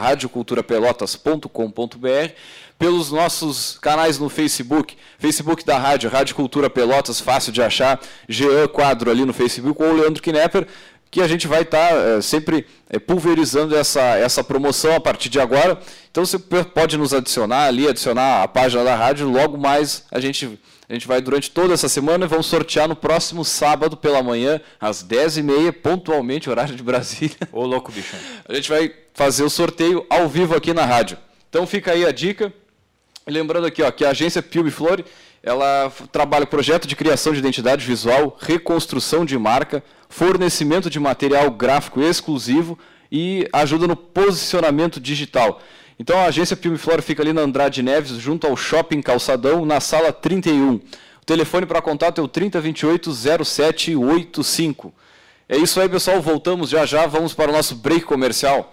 pelos nossos canais no Facebook, Facebook da rádio, Rádio Cultura Pelotas, fácil de achar, Jean Quadro ali no Facebook, ou Leandro Knepper, que a gente vai estar tá, é, sempre é, pulverizando essa, essa promoção a partir de agora. Então você pode nos adicionar ali, adicionar a página da rádio, logo mais a gente a gente vai durante toda essa semana e vamos sortear no próximo sábado pela manhã, às 10h30, pontualmente, horário de Brasília. Ô, louco, bicho. A gente vai fazer o sorteio ao vivo aqui na rádio. Então fica aí a dica. Lembrando aqui ó, que a agência Pilme Flore, ela trabalha projeto de criação de identidade visual, reconstrução de marca, fornecimento de material gráfico exclusivo e ajuda no posicionamento digital. Então a agência Pilme Flora fica ali na Andrade Neves, junto ao Shopping Calçadão, na sala 31. O telefone para contato é o 3028 0785. É isso aí, pessoal. Voltamos já já. Vamos para o nosso break comercial.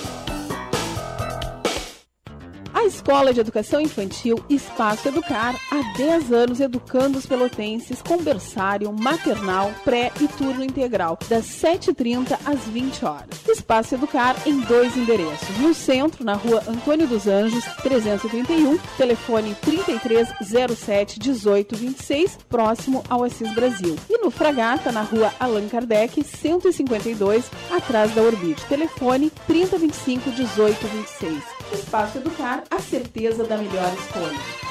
Escola de Educação Infantil Espaço Educar, há 10 anos educando os pelotenses com berçário, maternal, pré e turno integral, das 7h30 às 20 horas. Espaço Educar em dois endereços. No centro, na rua Antônio dos Anjos, 331, telefone 3307 1826, próximo ao Assis Brasil. E no Fragata, na rua Allan Kardec, 152, atrás da Orbite. Telefone 3025 1826. Espaço Educar, a certeza da melhor escolha.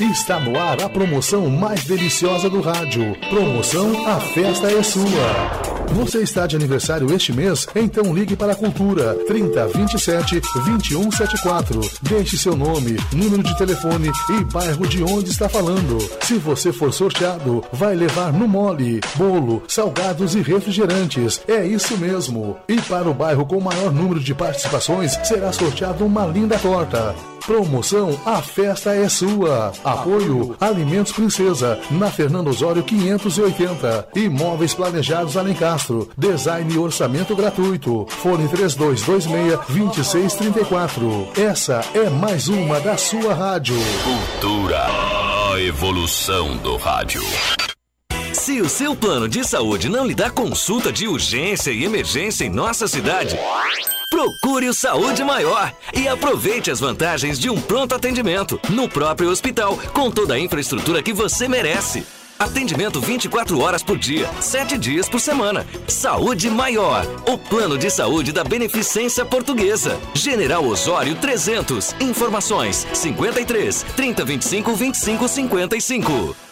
Está no ar a promoção mais deliciosa do rádio. Promoção A Festa é Sua. Você está de aniversário este mês? Então ligue para a Cultura 3027 2174. Deixe seu nome, número de telefone e bairro de onde está falando. Se você for sorteado, vai levar no mole, bolo, salgados e refrigerantes. É isso mesmo. E para o bairro com maior número de participações, será sorteado uma linda torta. Promoção A Festa é Sua. Apoio Alimentos Princesa, na Fernando Osório 580. Imóveis Planejados Alencastro. Design e orçamento gratuito. Fone 3226-2634. Essa é mais uma da sua rádio. Cultura. A evolução do rádio. Se o seu plano de saúde não lhe dá consulta de urgência e emergência em nossa cidade, procure o Saúde Maior e aproveite as vantagens de um pronto atendimento no próprio hospital, com toda a infraestrutura que você merece. Atendimento 24 horas por dia, 7 dias por semana. Saúde Maior. O plano de saúde da Beneficência Portuguesa. General Osório 300. Informações 53 3025 2555.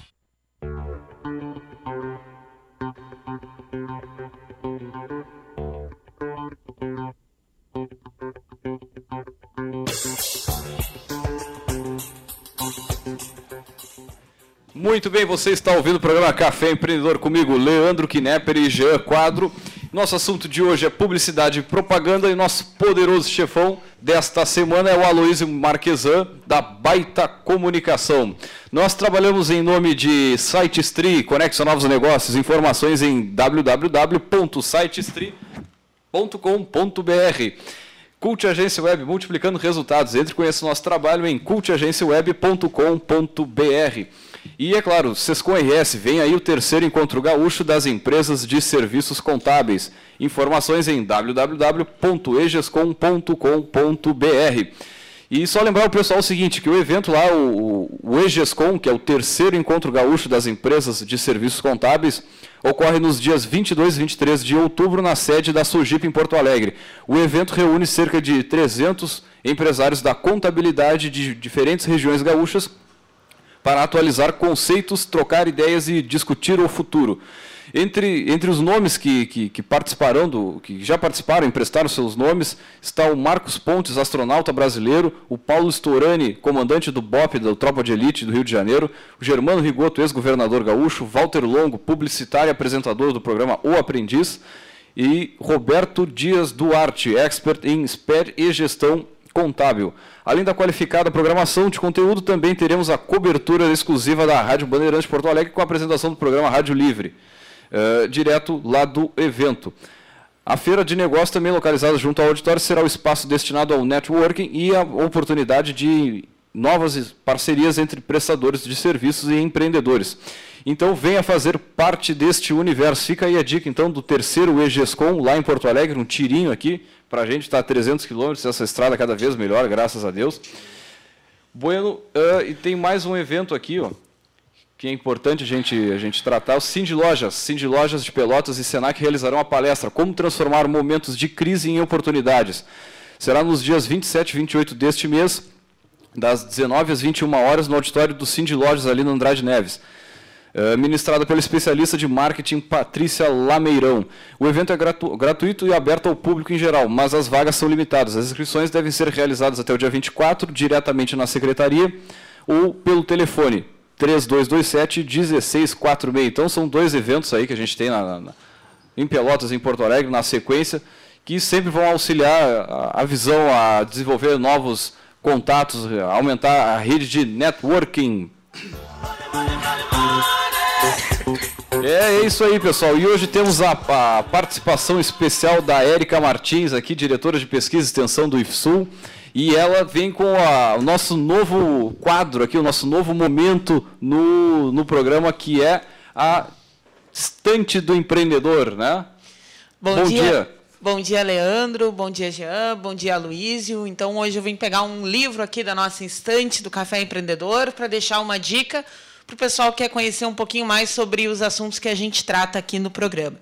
Muito bem, você está ouvindo o programa Café Empreendedor comigo, Leandro Knepper e Jean Quadro. Nosso assunto de hoje é publicidade e propaganda e nosso poderoso chefão desta semana é o Aloysio Marquesan, da Baita Comunicação. Nós trabalhamos em nome de SiteStree, Conexão Novos Negócios, informações em www.sitestree.com.br. Cult Agência Web, multiplicando resultados. Entre e conheça o nosso trabalho em cultagenciaweb.com.br. E é claro, Sescom RS, vem aí o terceiro encontro gaúcho das empresas de serviços contábeis. Informações em www.egescom.com.br. E só lembrar o pessoal o seguinte, que o evento lá, o, o EGESCOM, que é o terceiro encontro gaúcho das empresas de serviços contábeis, ocorre nos dias 22 e 23 de outubro na sede da Sugip em Porto Alegre. O evento reúne cerca de 300 empresários da contabilidade de diferentes regiões gaúchas para atualizar conceitos, trocar ideias e discutir o futuro. Entre, entre os nomes que, que, que, participarão, do, que já participaram, emprestaram seus nomes, está o Marcos Pontes, astronauta brasileiro, o Paulo Storani, comandante do BOP, da Tropa de Elite do Rio de Janeiro, o Germano Rigoto, ex-governador gaúcho, Walter Longo, publicitário e apresentador do programa O Aprendiz, e Roberto Dias Duarte, expert em SPER e gestão contábil. Além da qualificada programação de conteúdo, também teremos a cobertura exclusiva da Rádio Bandeirantes Porto Alegre com a apresentação do programa Rádio Livre. Eh, direto lá do evento. A feira de negócios, também localizada junto ao auditório, será o espaço destinado ao networking e a oportunidade de novas parcerias entre prestadores de serviços e empreendedores. Então venha fazer parte deste universo. Fica aí a dica então do terceiro EGESCOM lá em Porto Alegre, um tirinho aqui para a gente está a 300 quilômetros, essa estrada cada vez melhor, graças a Deus. Bueno, uh, e tem mais um evento aqui, ó, que é importante a gente, a gente tratar. O Cindy Lojas, Cindy Lojas de Pelotas e Senac realizarão a palestra Como transformar momentos de crise em oportunidades. Será nos dias 27 e 28 deste mês, das 19 às 21 horas, no auditório do Cindy Lojas, ali no Andrade Neves. Uh, ministrada pela especialista de marketing Patrícia Lameirão. O evento é gratu gratuito e aberto ao público em geral, mas as vagas são limitadas. As inscrições devem ser realizadas até o dia 24, diretamente na secretaria ou pelo telefone 3227 1646. Então são dois eventos aí que a gente tem na, na, em Pelotas, em Porto Alegre, na sequência, que sempre vão auxiliar a, a visão a desenvolver novos contatos, aumentar a rede de networking. É, é isso aí, pessoal. E hoje temos a, a participação especial da Érica Martins, aqui, diretora de pesquisa e extensão do IFSUL. E ela vem com a, o nosso novo quadro aqui, o nosso novo momento no, no programa, que é a estante do empreendedor, né? Bom, bom dia. dia. Bom dia, Leandro. Bom dia, Jean. Bom dia, Luísio. Então, hoje eu vim pegar um livro aqui da nossa estante do Café Empreendedor para deixar uma dica para o pessoal que quer conhecer um pouquinho mais sobre os assuntos que a gente trata aqui no programa.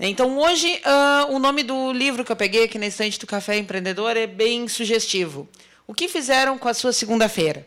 Então, hoje, uh, o nome do livro que eu peguei aqui na estante do Café Empreendedor é bem sugestivo. O que fizeram com a sua segunda-feira?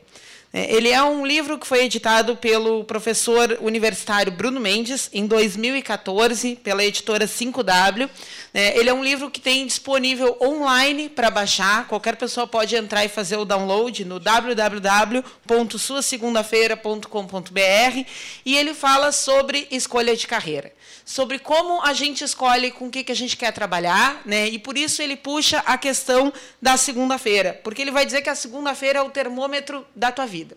É, ele é um livro que foi editado pelo professor universitário Bruno Mendes em 2014 pela editora 5W. É, ele é um livro que tem disponível online para baixar. Qualquer pessoa pode entrar e fazer o download no www.suasegundafeira.com.br e ele fala sobre escolha de carreira sobre como a gente escolhe com o que, que a gente quer trabalhar, né? E por isso ele puxa a questão da segunda-feira, porque ele vai dizer que a segunda-feira é o termômetro da tua vida.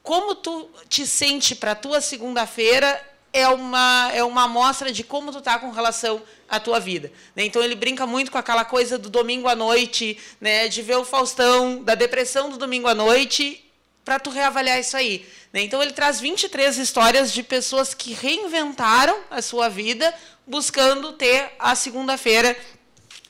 Como tu te sente para a tua segunda-feira é uma é uma amostra de como tu tá com relação à tua vida. Né? Então ele brinca muito com aquela coisa do domingo à noite, né? De ver o Faustão, da depressão do domingo à noite, para tu reavaliar isso aí. Né? Então, ele traz 23 histórias de pessoas que reinventaram a sua vida buscando ter a segunda-feira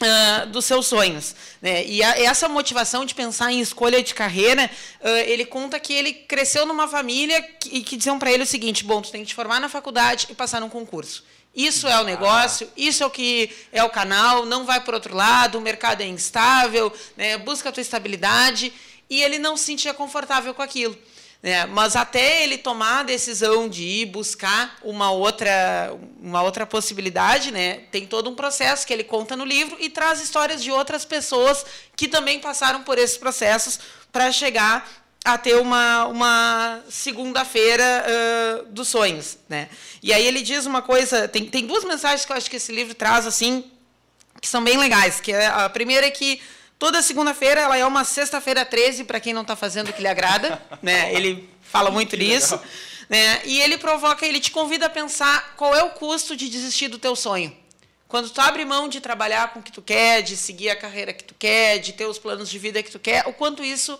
Uh, dos seus sonhos. Né? E a, essa motivação de pensar em escolha de carreira, uh, ele conta que ele cresceu numa família que, e que diziam para ele o seguinte: bom, tu tem que te formar na faculdade e passar num concurso. Isso é o negócio, isso é o que é o canal, não vai por outro lado, o mercado é instável, né? busca a tua estabilidade. E ele não se sentia confortável com aquilo. Né? Mas até ele tomar a decisão de ir buscar uma outra, uma outra possibilidade, né? tem todo um processo que ele conta no livro e traz histórias de outras pessoas que também passaram por esses processos para chegar a ter uma, uma segunda-feira uh, dos sonhos. Né? E aí ele diz uma coisa, tem, tem duas mensagens que eu acho que esse livro traz assim que são bem legais. Que é, a primeira é que Toda segunda-feira ela é uma sexta-feira 13 para quem não está fazendo o que lhe agrada, [laughs] né? Ele fala muito nisso, né? E ele provoca, ele te convida a pensar qual é o custo de desistir do teu sonho. Quando tu abre mão de trabalhar com o que tu quer, de seguir a carreira que tu quer, de ter os planos de vida que tu quer, o quanto isso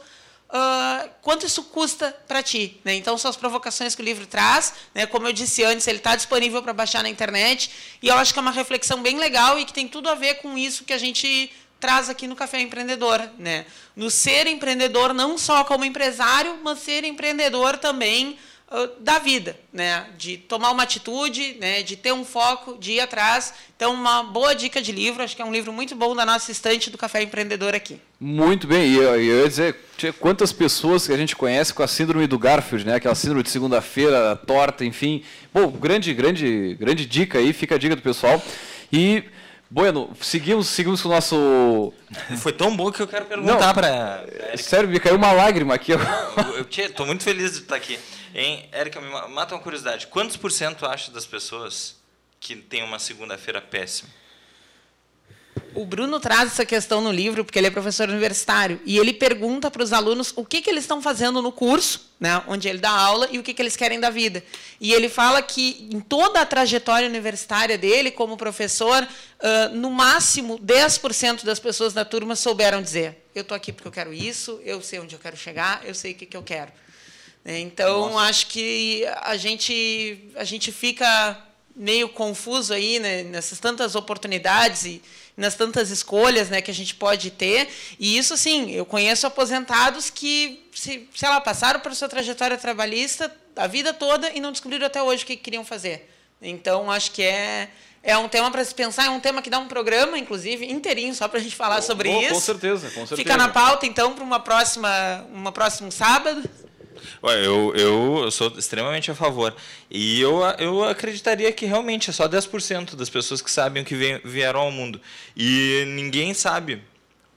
uh, quanto isso custa para ti. Né? Então, são as provocações que o livro traz. Né? Como eu disse antes, ele está disponível para baixar na internet. E eu acho que é uma reflexão bem legal e que tem tudo a ver com isso que a gente traz aqui no Café Empreendedor, né? No ser empreendedor não só como empresário, mas ser empreendedor também uh, da vida, né? De tomar uma atitude, né? De ter um foco, de ir atrás. Então, uma boa dica de livro. Acho que é um livro muito bom da nossa estante do Café Empreendedor aqui. Muito bem. E eu, eu ia dizer, quantas pessoas que a gente conhece com a síndrome do Garfield, né? Aquela síndrome de segunda-feira, torta, enfim. Bom, grande, grande, grande dica aí. Fica a dica do pessoal. E Bueno, seguimos, seguimos com o nosso. Foi tão bom que eu quero perguntar para. Sério, me caiu uma lágrima aqui. Eu, estou muito feliz de estar aqui. Hein, Érica, me mata uma curiosidade. Quantos por cento acha das pessoas que tem uma segunda-feira péssima? O Bruno traz essa questão no livro, porque ele é professor universitário, e ele pergunta para os alunos o que, que eles estão fazendo no curso, né, onde ele dá aula, e o que, que eles querem da vida. E ele fala que em toda a trajetória universitária dele, como professor, uh, no máximo 10% das pessoas da turma souberam dizer: eu estou aqui porque eu quero isso, eu sei onde eu quero chegar, eu sei o que, que eu quero. Então, Nossa. acho que a gente, a gente fica meio confuso aí né, nessas tantas oportunidades e nas tantas escolhas né, que a gente pode ter. E isso, sim, eu conheço aposentados que, se, sei lá, passaram por sua trajetória trabalhista a vida toda e não descobriram até hoje o que queriam fazer. Então, acho que é, é um tema para se pensar, é um tema que dá um programa, inclusive, inteirinho, só para a gente falar sobre oh, isso. Com certeza, com certeza. Fica na pauta, então, para uma próxima, uma próximo sábado. Eu, eu, eu, sou extremamente a favor. E eu, eu acreditaria que realmente é só 10% das pessoas que sabem o que vieram ao mundo. E ninguém sabe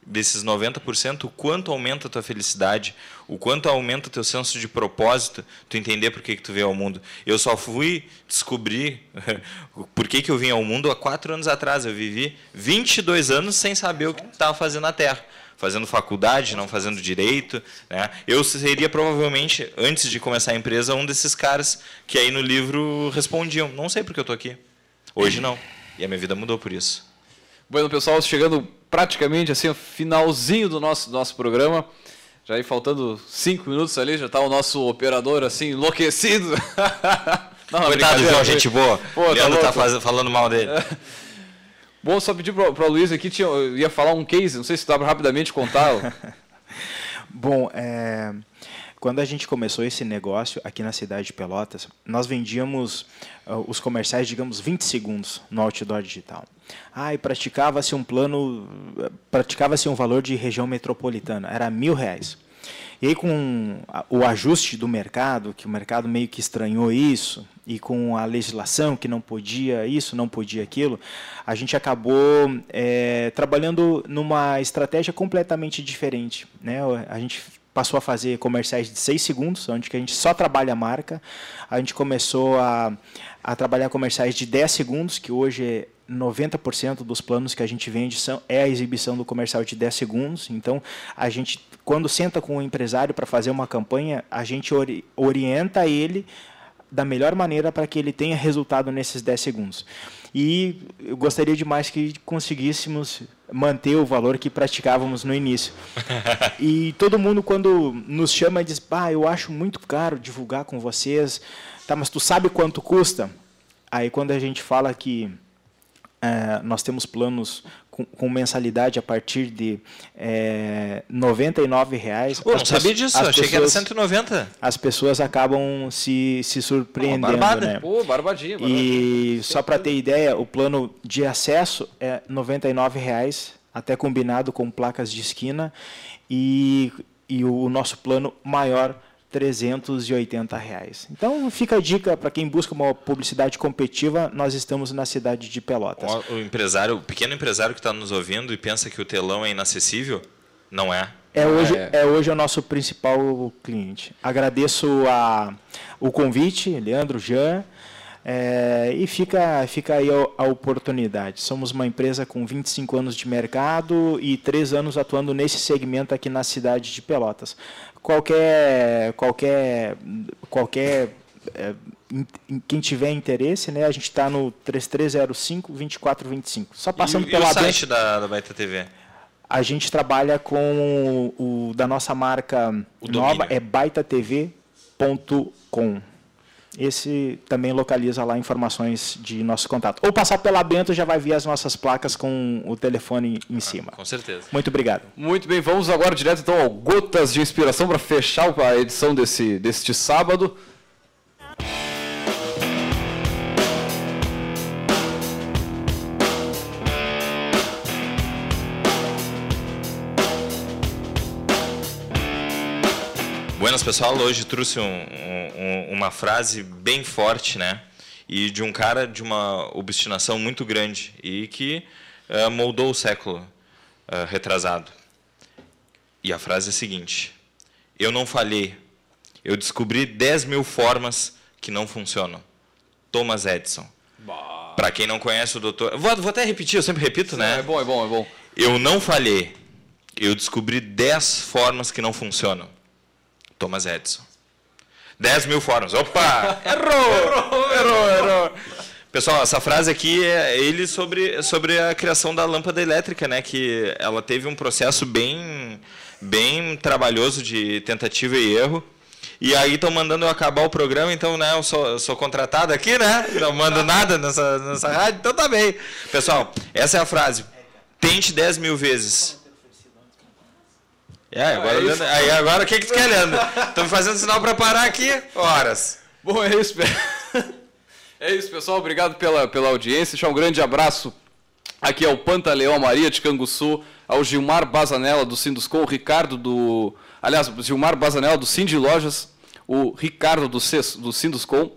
desses 90% o quanto aumenta a tua felicidade, o quanto aumenta o teu senso de propósito, tu entender por que, que tu veio ao mundo. Eu só fui descobrir [laughs] por que, que eu vim ao mundo há quatro anos atrás. Eu vivi 22 anos sem saber o que estava fazendo na Terra fazendo faculdade, não fazendo direito. Né? Eu seria provavelmente, antes de começar a empresa, um desses caras que aí no livro respondiam: não sei porque eu estou aqui. Hoje não. E a minha vida mudou por isso. Bueno, pessoal, chegando praticamente assim, finalzinho do nosso, do nosso programa. Já aí faltando cinco minutos ali, já está o nosso operador assim, enlouquecido. [laughs] não, Coitado, João, gente boa. Pô, tá Leandro tá, tá falando mal dele. [laughs] Bom, só pedir para o Luiz aqui, tinha, eu ia falar um case, não sei se dá para rapidamente contar. [laughs] Bom, é, quando a gente começou esse negócio aqui na cidade de Pelotas, nós vendíamos uh, os comerciais, digamos, 20 segundos no outdoor digital. Ah, e praticava-se um plano, praticava-se um valor de região metropolitana, era mil reais. E aí, com o ajuste do mercado, que o mercado meio que estranhou isso, e com a legislação que não podia isso, não podia aquilo, a gente acabou é, trabalhando numa estratégia completamente diferente. Né? A gente passou a fazer comerciais de 6 segundos, onde a gente só trabalha a marca. A gente começou a, a trabalhar comerciais de 10 segundos, que hoje é 90% dos planos que a gente vende são, é a exibição do comercial de 10 segundos. Então, a gente, quando senta com o empresário para fazer uma campanha, a gente ori orienta ele da melhor maneira para que ele tenha resultado nesses 10 segundos. E eu gostaria demais que conseguíssemos manter o valor que praticávamos no início. [laughs] e todo mundo, quando nos chama, diz: ah, eu acho muito caro divulgar com vocês. Tá, mas tu sabe quanto custa? Aí, quando a gente fala que é, nós temos planos com, com, mensalidade a partir de é, R$ 99,00. Oh, não sabia disso, achei pessoas, que era 190. As pessoas acabam se, se surpreendendo. Oh, barbada. Né? Pô, barbadinha, barbadinha. E só para ter ideia, o plano de acesso é R$ 99,00, até combinado com placas de esquina, e, e o nosso plano maior 380 reais. Então fica a dica para quem busca uma publicidade competitiva, nós estamos na cidade de Pelotas. O, empresário, o pequeno empresário que está nos ouvindo e pensa que o telão é inacessível, não é. É hoje, é. é hoje o nosso principal cliente. Agradeço a, o convite, Leandro, Jean, é, e fica, fica aí a, a, oportunidade. Somos uma empresa com 25 anos de mercado e 3 anos atuando nesse segmento aqui na cidade de Pelotas qualquer qualquer qualquer é, quem tiver interesse, né, a gente está no 3305 2425. Só passando e, pela e o site da, da Baita TV? A gente trabalha com o, o da nossa marca o nova domínio. é baitatv.com esse também localiza lá informações de nosso contato. Ou passar pela Bento já vai ver as nossas placas com o telefone em ah, cima. Com certeza. Muito obrigado. Muito bem, vamos agora direto então ao Gotas de Inspiração para fechar a edição desse, deste sábado. Buenas pessoal, hoje trouxe um, um uma frase bem forte, né? E de um cara de uma obstinação muito grande e que uh, moldou o século uh, retrasado. E a frase é a seguinte: Eu não falhei. Eu descobri 10 mil formas que não funcionam. Thomas Edison. Para quem não conhece o doutor. Vou, vou, até repetir, eu sempre repito, Sim, né? É bom, é bom, é bom. Eu não falhei. Eu descobri 10 formas que não funcionam. Thomas Edison. 10 mil formas. Opa! Errou! errou, errou, errou. Pessoal, essa frase aqui é ele sobre, sobre a criação da lâmpada elétrica, né? Que ela teve um processo bem, bem trabalhoso de tentativa e erro. E aí estão mandando eu acabar o programa, então né, eu sou, eu sou contratado aqui, né? Não mando nada nessa, nessa rádio, então tá bem. Pessoal, essa é a frase. Tente 10 mil vezes. É, agora, é aí agora o que, que tu quer, Leandro? Estão me fazendo sinal para parar aqui? Horas. Bom, é isso. [laughs] É isso, pessoal. Obrigado pela, pela audiência. Deixar um grande abraço aqui ao Pantaleão Maria de Canguçu, ao Gilmar Bazanella do Sinduscom, o Ricardo do. Aliás, Gilmar Bazanella do Cindy Lojas, o Ricardo do, Ces, do Sinduscom,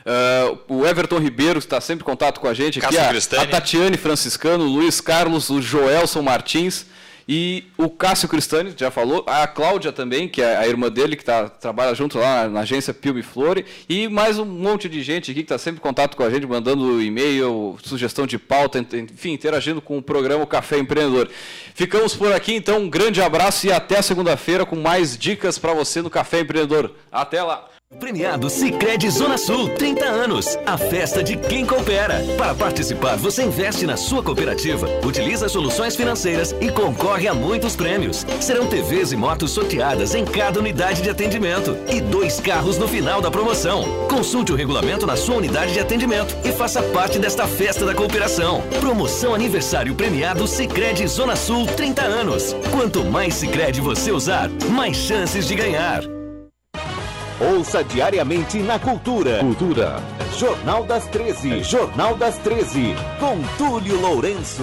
Uh, o Everton Ribeiro está sempre em contato com a gente aqui, a, a, Tatiane Franciscano, o Luiz Carlos, o Joelson Martins, e o Cássio Cristani, já falou, a Cláudia também, que é a irmã dele, que tá, trabalha junto lá na agência Pilme Flore, e mais um monte de gente aqui que está sempre em contato com a gente, mandando e-mail, sugestão de pauta, enfim, interagindo com o programa Café Empreendedor. Ficamos por aqui, então, um grande abraço e até segunda-feira com mais dicas para você no Café Empreendedor. Até lá! Premiado Sicredi Zona Sul, 30 anos. A festa de quem coopera. Para participar, você investe na sua cooperativa, utiliza soluções financeiras e concorre a muitos prêmios. Serão TVs e motos sorteadas em cada unidade de atendimento e dois carros no final da promoção. Consulte o regulamento na sua unidade de atendimento e faça parte desta festa da cooperação. Promoção aniversário premiado Sicredi Zona Sul, 30 anos. Quanto mais Sicredi você usar, mais chances de ganhar. Ouça diariamente na Cultura. Cultura. Jornal das 13. Jornal das 13. Com Túlio Lourenço.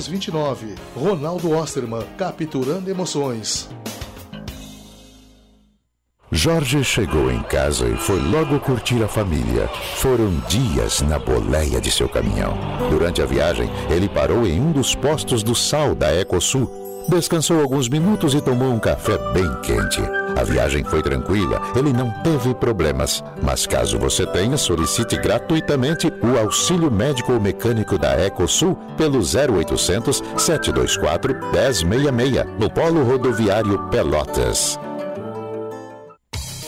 329. Ronaldo Osterman, capturando emoções. Jorge chegou em casa e foi logo curtir a família. Foram dias na boleia de seu caminhão. Durante a viagem, ele parou em um dos postos do sal da Ecosul Descansou alguns minutos e tomou um café bem quente. A viagem foi tranquila, ele não teve problemas. Mas caso você tenha, solicite gratuitamente o auxílio médico ou mecânico da Ecosul pelo 0800 724 1066 no Polo Rodoviário Pelotas.